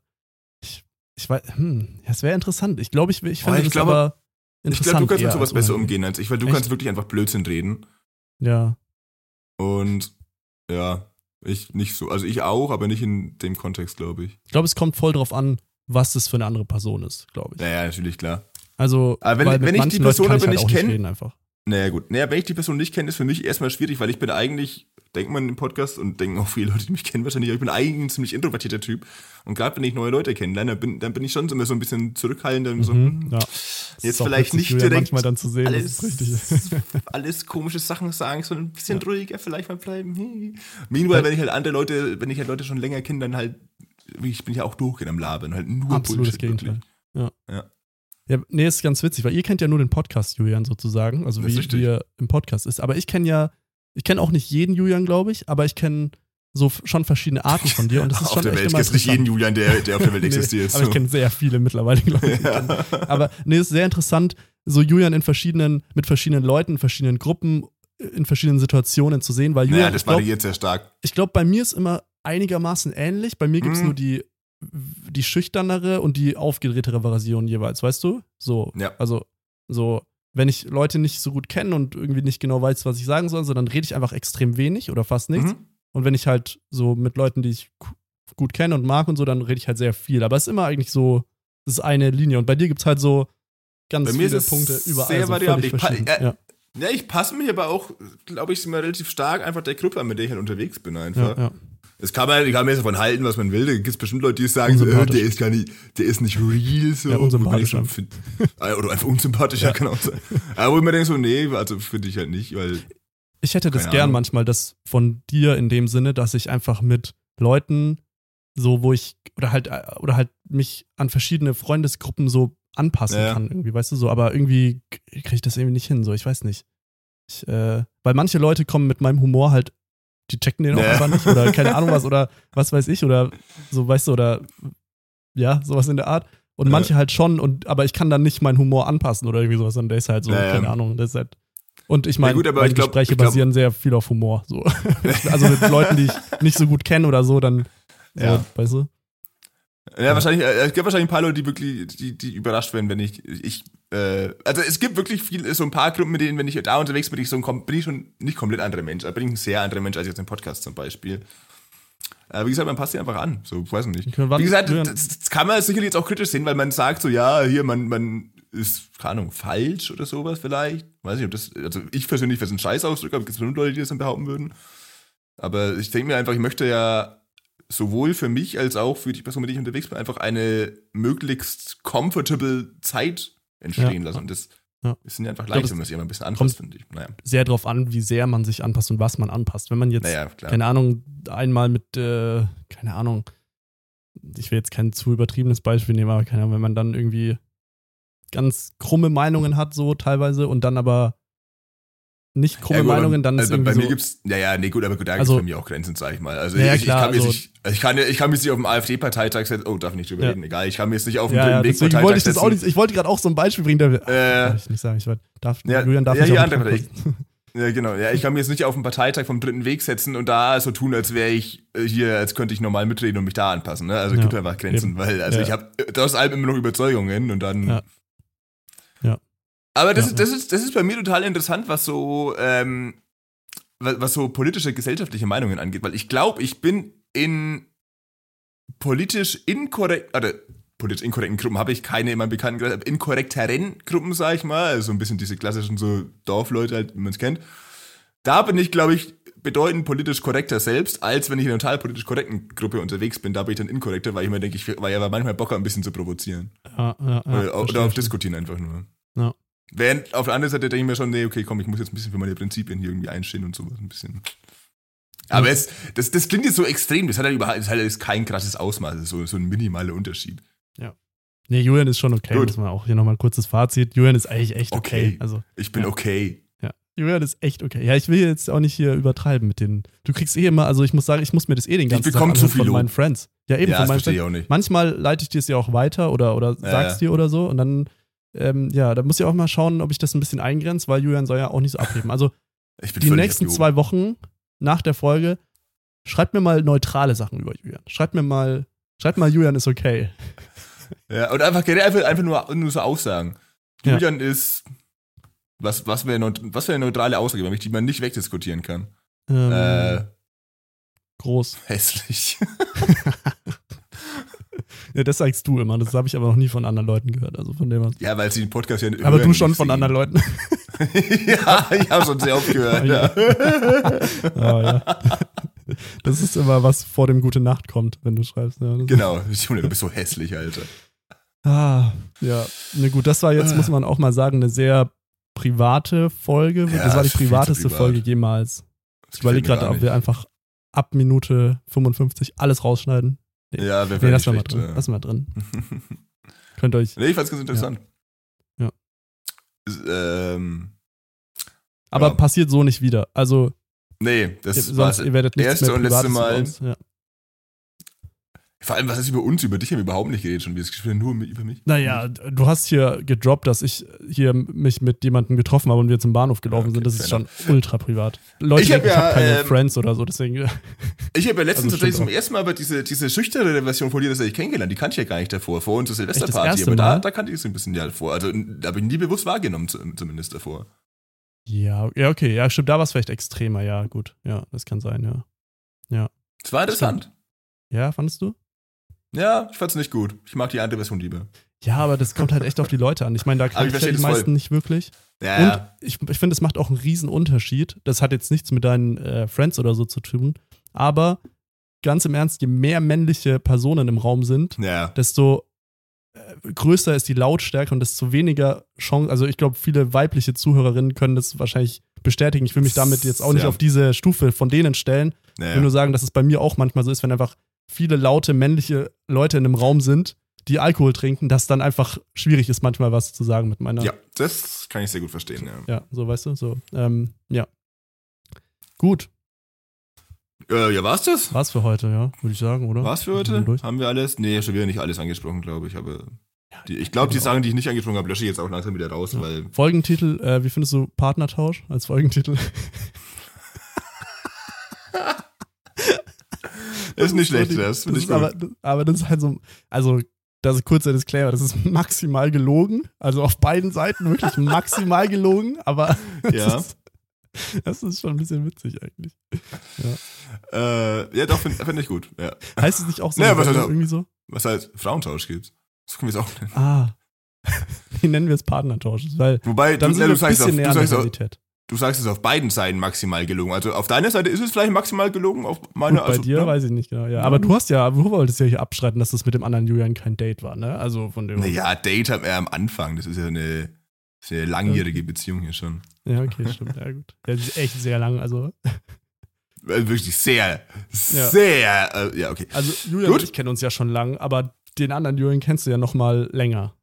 ich, ich weiß, hm, ja, es wäre interessant. Ich glaube, ich, ich Oh, finde ich das glaube- aber Ich interessant. glaube, du kannst mit sowas als besser umgehen als ich, weil du Echt? kannst wirklich einfach Blödsinn reden. Ja, Und ja, ich nicht so. Also ich auch, aber nicht in dem Kontext, glaube ich. ich glaube, es kommt voll drauf an, was das für eine andere Person ist, glaube ich. Naja, natürlich, klar. Also, Aber wenn- wenn ich die Person aber halt nicht auch kenn- reden einfach. Naja, gut. Naja, wenn ich die Person nicht kenne, ist für mich erstmal schwierig, weil ich bin eigentlich, denkt man im Podcast und denken auch viele Leute, die mich kennen wahrscheinlich, aber ich bin eigentlich ein ziemlich introvertierter Typ. Und gerade wenn ich neue Leute kennenlerne, dann bin, dann bin ich schon immer so ein bisschen zurückhaltend und so, Mhm, hm, ja. jetzt vielleicht nicht direkt manchmal dann zu sehen, alles, <laughs> alles komische Sachen sagen, sondern ein bisschen ruhiger vielleicht mal bleiben. Hm. Meanwhile, wenn ich halt andere Leute, wenn ich halt Leute schon länger kenne, dann halt, ich bin ja auch durchgehend am Labern, halt nur Absolutes Bullshit, Gegenteil. wirklich. Ja. Ja. Ja, nee, ist ganz witzig, weil ihr kennt ja nur den Podcast Julian sozusagen, also wie, richtig. er im Podcast ist. Aber ich kenne ja, ich kenne auch nicht jeden Julian, glaube ich, aber ich kenne so schon verschiedene Arten von dir und das <laughs> ist auf schon der Welt gibt es nicht jeden. Julian, der, der auf der Welt <laughs> Nee, existiert. aber ich kenne sehr viele mittlerweile, glaube ich. Ja. Aber nee, ist sehr interessant, so Julian in verschiedenen, mit verschiedenen Leuten, in verschiedenen Gruppen, in verschiedenen Situationen zu sehen, weil Julian, Naja, das variiert sehr stark. ich glaube, bei mir ist immer einigermaßen ähnlich. Bei mir gibt es Mhm. nur die, die schüchternere und die aufgedrehtere Version jeweils, weißt du? So. Ja. Also, so, wenn ich Leute nicht so gut kenne und irgendwie nicht genau weiß, was ich sagen soll, so, dann rede ich einfach extrem wenig oder fast nichts. Mhm. Und wenn ich halt so mit Leuten, die ich gut kenne und mag und so, dann rede ich halt sehr viel. Aber es ist immer eigentlich so, das ist eine Linie. Und bei dir gibt es halt so ganz Bei mir viele ist Punkte überall. sehr so variabel. Ich äh, ja, Ja, ich passe mich aber auch, glaube ich, immer relativ stark einfach der Gruppe an, mit der ich halt unterwegs bin ja, einfach. ja. Das kann man, kann man jetzt davon halten, was man will. Da gibt es bestimmt Leute, die sagen, so, äh, der ist gar nicht, der ist nicht real, so. Ja, unsympathisch Wobei ich so find- Ah, Oder einfach unsympathisch, ja, <laughs> kann auch sein. Aber wo ich mir denke so, nee, also finde ich halt nicht, weil, Ich hätte das gern Ahnung. manchmal, das von dir in dem Sinne, dass ich einfach mit Leuten so, wo ich, oder halt, äh, oder halt mich an verschiedene Freundesgruppen so anpassen ja. kann, irgendwie, weißt du, so, aber irgendwie kriege ich das irgendwie nicht hin, so, ich weiß nicht. Ich, äh, weil manche Leute kommen mit meinem Humor halt, die checken den auch Ja. einfach nicht, oder keine Ahnung was, oder <laughs> was weiß ich, oder so, weißt du, oder ja, sowas in der Art. Und Ja. manche halt schon, und aber ich kann dann nicht meinen Humor anpassen oder irgendwie sowas, und der ist halt so, Ja, ja. keine Ahnung, das ist halt. Und ich meine, aber meine ich glaub- Gespräche glaub- basieren sehr viel auf Humor. So. <laughs> also mit Leuten, die ich nicht so gut kenne oder so, dann, so, Ja. weißt du? Ja, wahrscheinlich, äh, es gibt wahrscheinlich ein paar Leute, die wirklich, die, die überrascht werden, wenn ich, ich, äh, also es gibt wirklich viel, so ein paar Gruppen, mit denen, wenn ich da unterwegs bin, ich so ein, bin ich schon nicht komplett anderer Mensch, aber bin ich ein sehr anderer Mensch als jetzt im Podcast zum Beispiel. Äh, wie gesagt, man passt sich einfach an, so, weiß nicht. Okay, wann- wie gesagt, das, das kann man sicherlich jetzt auch kritisch sehen, weil man sagt so, ja, hier, man, man ist, keine Ahnung, falsch oder sowas vielleicht. Weiß nicht, ob das, also ich persönlich wäre ein Scheißausdruck, aber es gibt bestimmt Leute, die das dann behaupten würden. Aber ich denke mir einfach, ich möchte ja sowohl für mich als auch für die Person, mit der ich unterwegs bin, einfach eine möglichst comfortable Zeit entstehen Ja. lassen. Und das Ja. ist ja einfach leicht, wenn man sich immer ein bisschen anpasst, finde ich. Naja, Sehr drauf an, wie sehr man sich anpasst und was man anpasst. Wenn man jetzt, naja keine Ahnung, einmal mit, äh, keine Ahnung, ich will jetzt kein zu übertriebenes Beispiel nehmen, aber keine Ahnung, wenn man dann irgendwie ganz krumme Meinungen hat, so teilweise, und dann aber nicht krumme Ja, gut, Meinungen, dann ist also irgendwie bei mir so, gibt's, ja, ja, nee, gut, aber gut, da Also- gibt's bei mir auch Grenzen, sag ich mal. Also Ja, ja, ich, klar, ich kann mir also- nicht, ich kann, ich kann mich nicht auf dem AfD-Parteitag setzen, oh, darf ich nicht drüber Ja. reden, egal, ich kann mir jetzt nicht auf dem ja, ja, dritten Weg deswegen wollte ich das auch nicht, ich wollte gerade auch so ein Beispiel bringen, der, Äh, darf ich nicht sagen, ich darf, Ja, Julian darf ja, nicht den andere Podcast. <laughs> Ja, genau. Ja, ich kann mir jetzt nicht auf den Parteitag vom dritten Weg setzen und da so tun, als wäre ich äh, hier, als könnte ich normal mitreden und mich da anpassen. Ne? Also Ja, gibt einfach Grenzen, eben. weil also Ja. ich habe aus allem immer noch Überzeugungen und dann. Ja. Ja. Aber das, Ja, ist, das, ist, das ist bei mir total interessant, was so, ähm, was, was so politische, gesellschaftliche Meinungen angeht, weil ich glaube, ich bin in politisch inkorrekt, oder politisch inkorrekten Gruppen habe ich keine in meinem Bekanntenkreis, aber inkorrekteren Gruppen, sag ich mal, also ein bisschen diese klassischen so Dorfleute halt, wie man es kennt. Da bin ich, glaube ich, bedeutend politisch korrekter selbst, als wenn ich in einer total politisch korrekten Gruppe unterwegs bin. Da bin ich dann inkorrekter, weil ich mir denke, ich ich aber manchmal Bock habe, ein bisschen zu provozieren. Ja, ja, ja, oder, oder auf verstehe. diskutieren einfach nur. Ja. Während auf der anderen Seite denke ich mir schon, nee, okay, komm, ich muss jetzt ein bisschen für meine Prinzipien hier irgendwie einstehen und sowas ein bisschen. Aber es, das, das klingt jetzt so extrem, das hat halt überhaupt, das hat kein krasses Ausmaß, das ist so, so ein minimaler Unterschied. Nee, Julian ist schon okay, Gut. muss man auch hier nochmal ein kurzes Fazit. Julian ist eigentlich echt okay. Okay. Also, Ich bin Ja. okay. ja. Julian ist echt okay. Ja, ich will jetzt auch nicht hier übertreiben mit den. Du kriegst eh immer, also ich muss sagen, ich muss mir das eh den ganzen bekomm Tag zu viel von meinen Friends. Ja, eben ja, von meinen Friends. ich. Manchmal leite ich dir es ja auch weiter oder, oder Ja, sagst ja. dir oder so und dann, ähm, ja, da muss ich auch mal schauen, ob ich das ein bisschen eingrenze, weil Julian soll ja auch nicht so abheben. Also <laughs> die nächsten zwei Wochen nach der Folge, schreibt mir mal neutrale Sachen über Julian. Schreibt mir mal, schreibt mal, Julian ist okay. <laughs> Ja, und einfach, einfach, einfach nur, nur so Aussagen. Ja. Julian ist, was, was wäre was wäre eine neutrale Aussage, die man nicht wegdiskutieren kann? Ähm, Äh, groß. hässlich. <laughs> Ja, das sagst du immer. Das habe ich aber noch nie von anderen Leuten gehört. Also von dem ja, weil sie den Podcast ja Aber du schon von anderen Leuten. <laughs> ja, ich habe schon sehr oft gehört. Ja. ja. <laughs> Ah, ja. Das ist immer was vor dem Gute Nacht kommt, wenn du schreibst. Ja, Genau, Junge, du bist so hässlich, Alter. Ah, ja. Na gut, das war jetzt, muss man auch mal sagen, eine sehr private Folge. Ja, das war die privateste privat. Folge jemals. Das Ich überlege gerade, ob wir einfach ab Minute 55 alles rausschneiden. Ja, wäre Nee, wir mal drin. ja. Lassen <laughs> wir drin. Könnt euch. nee, ich fand's ganz interessant. Ja. Ist, Ähm, Aber Ja. passiert so nicht wieder. Also, nee, das ihr, war sonst, ihr werdet nichts erste mehr und letzte Mal. Ja. Vor allem, was ist über uns? Über dich haben wir überhaupt nicht geredet schon. Wir sprechen nur über mich. Naja, du hast hier gedroppt, dass ich hier mich mit jemandem getroffen habe und wir zum Bahnhof gelaufen Okay, sind. Das ist schon ultra privat. Leute, Ich ich hab habe ja, hab keine ähm, Friends oder so, deswegen. Ich habe ja letztens Also tatsächlich zum ersten Mal aber diese, diese schüchterne Version von dir, das habe ich kennengelernt. Die kannte ich ja gar nicht davor. Vor unserer das Silvesterparty. erste Aber da, da kannte ich es ein bisschen ja davor. Also da habe ich nie bewusst wahrgenommen, zu- zumindest davor. Ja, ja, okay, ja, stimmt, da war es vielleicht extremer, ja, gut. Ja, das kann sein, ja. Es war interessant. Ja, fandest du? Ja, ich fand's nicht gut. Ich mag die andere Version lieber. Ja, aber das kommt halt echt auf die Leute an. Ich meine, da kann ich ich ja die das voll. meisten nicht wirklich. Ja, Und ja. ich, ich finde, es macht auch einen riesen Unterschied. Das hat jetzt nichts mit deinen äh, Friends oder so zu tun. Aber ganz im Ernst, je mehr männliche Personen im Raum sind, Ja. desto äh, größer ist die Lautstärke und desto weniger Chance. Also ich glaube, viele weibliche Zuhörerinnen können das wahrscheinlich bestätigen. Ich will mich damit jetzt auch nicht Ja. auf diese Stufe von denen stellen. Ich will ja. nur sagen, dass es bei mir auch manchmal so ist, wenn einfach viele laute männliche Leute in einem Raum sind, die Alkohol trinken, dass dann einfach schwierig ist, manchmal was zu sagen mit meiner. ja, das kann ich sehr gut verstehen. Ja, Ja, so weißt du, so. Ähm, ja. Gut, äh, ja war's das? war's für heute, ja, würde ich sagen, oder? War's für heute? Haben wir alles? Nee, schon wieder nicht alles angesprochen, glaube ich. Aber die, ich glaube, die genau. Sachen, die ich nicht angesprochen habe, lösche ich jetzt auch langsam wieder raus, Ja. weil Folgentitel, äh, wie findest du Partnertausch als Folgentitel? <laughs> <laughs> <laughs> ist nicht schlecht. so die- Das finde ich ist gut. aber, das- aber das ist halt so, also, das ist kurzer Disclaimer, das ist maximal gelogen. Also auf beiden Seiten wirklich <laughs> maximal gelogen, aber <laughs> das, Ja. ist, das ist schon ein bisschen witzig eigentlich. Äh, ja, doch, finde find ich gut. Ja. Heißt es nicht auch so Ja, eine was heißt- irgendwie so? Was heißt Frauentausch gibt. So können wir es auch nennen. Ah. Wie nennen wir es Partnertausch? Weil Wobei, dann du, sind ja, du, ein sagst auf, bisschen du, sagst auf. Du sagst es auf beiden Seiten maximal gelogen. Also auf deiner Seite ist es vielleicht maximal gelogen, auf meiner Gut, bei also, dir ne? weiß ich nicht genau. Ja. Aber du hast ja, du wolltest ja hier abstreiten, dass das mit dem anderen Julian kein Date war, ne? Also von dem. Naja, Date haben wir am Anfang. Das ist ja eine, eine langjährige Beziehung hier schon. Ja, okay, stimmt. Ja, gut. Ja, ist echt sehr lang. Also, Also <laughs> wirklich sehr, Ja. sehr, äh, ja, okay. also Julian Gut. und ich kennen uns ja schon lang, aber den anderen Julian kennst du ja noch mal länger.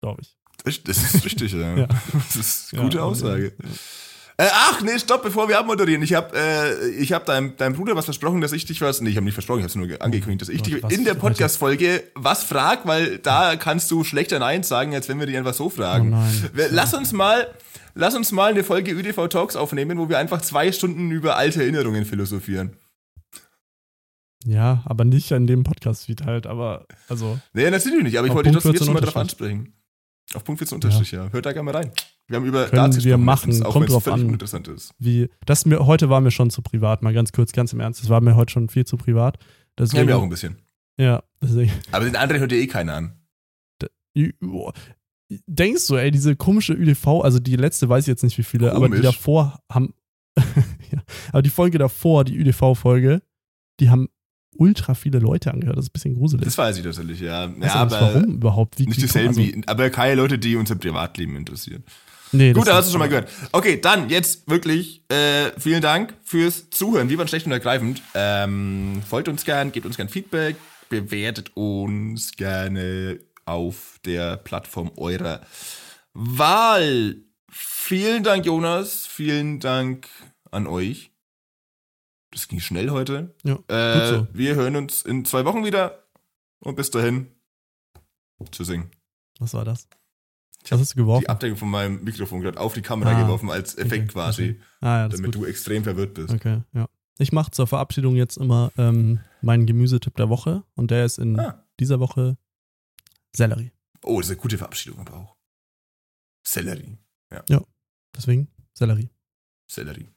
Glaube ich. Das, das ist richtig, ja. <laughs> Ja. Das ist eine gute Ja, Aussage. Ja. Äh, ach, nee, stopp, bevor wir abmoderieren. Ich habe äh, ich hab deinem, deinem Bruder was versprochen, dass ich dich was. Nee, ich habe nicht versprochen, ich habe es nur ge- angekündigt, dass ich dich was in der? Podcast-Folge was frag, weil da kannst du schlechter Nein sagen, als wenn wir dich einfach so Oh fragen. nein. Wir- Lass uns mal. Lass uns mal eine Folge ÖDV Talks aufnehmen, wo wir einfach zwei Stunden über alte Erinnerungen philosophieren. Ja, aber nicht in dem Podcast-Feed halt, aber also. Nee, natürlich nicht, aber ich wollte dich trotzdem jetzt 14 schon mal drauf Unterstrich. ansprechen. Auf Punkt 14 Unterstrich, ja. Hört da gerne mal rein. Wir haben über Können Darts wir machen, letztens, auch kommt drauf an. uninteressant ist. Wie, das mir, heute war mir schon zu privat, mal ganz kurz, ganz im Ernst. Das war mir heute schon viel zu privat. Das Deswegen, kennen wir auch ein bisschen. Ja, deswegen. Aber den anderen hört ja eh keiner an. Ü- boah. Denkst du, ey, diese komische ÜDV, also die letzte weiß ich jetzt nicht wie viele, aber die Komisch. davor haben, <laughs> ja, aber die Folge davor, die ÜDV-Folge, die haben ultra viele Leute angehört. Das ist ein bisschen gruselig. Das weiß ich natürlich, ja. Ja, aber nicht, warum überhaupt? Wie, nicht wie dieselben also, wie, aber keine Leute, die unser Privatleben interessieren. Nee, Gut, da das hast du schon mal gehört. Okay, dann jetzt wirklich äh, vielen Dank fürs Zuhören. Wir waren schlecht und ergreifend. Ähm, folgt uns gern, gebt uns gern Feedback, bewertet uns gerne auf der Plattform eurer Wahl. Vielen Dank, Jonas. Vielen Dank an euch. Das ging schnell heute. Ja, Äh, gut so. Wir hören uns in zwei Wochen wieder. Und bis dahin. Tschüssing. Was war das? Ich Was hast du geworfen? Die Abdeckung von meinem Mikrofon gerade auf die Kamera Ah, geworfen als Effekt okay, quasi, okay. Ah, ja, damit du extrem verwirrt bist. Okay, ja. Ich mache zur Verabschiedung jetzt immer ähm, meinen Gemüsetipp der Woche und der ist in Ah. dieser Woche Sellerie. Oh, das ist eine gute Verabschiedung aber auch. Sellerie. Deswegen Sellerie. Sellerie.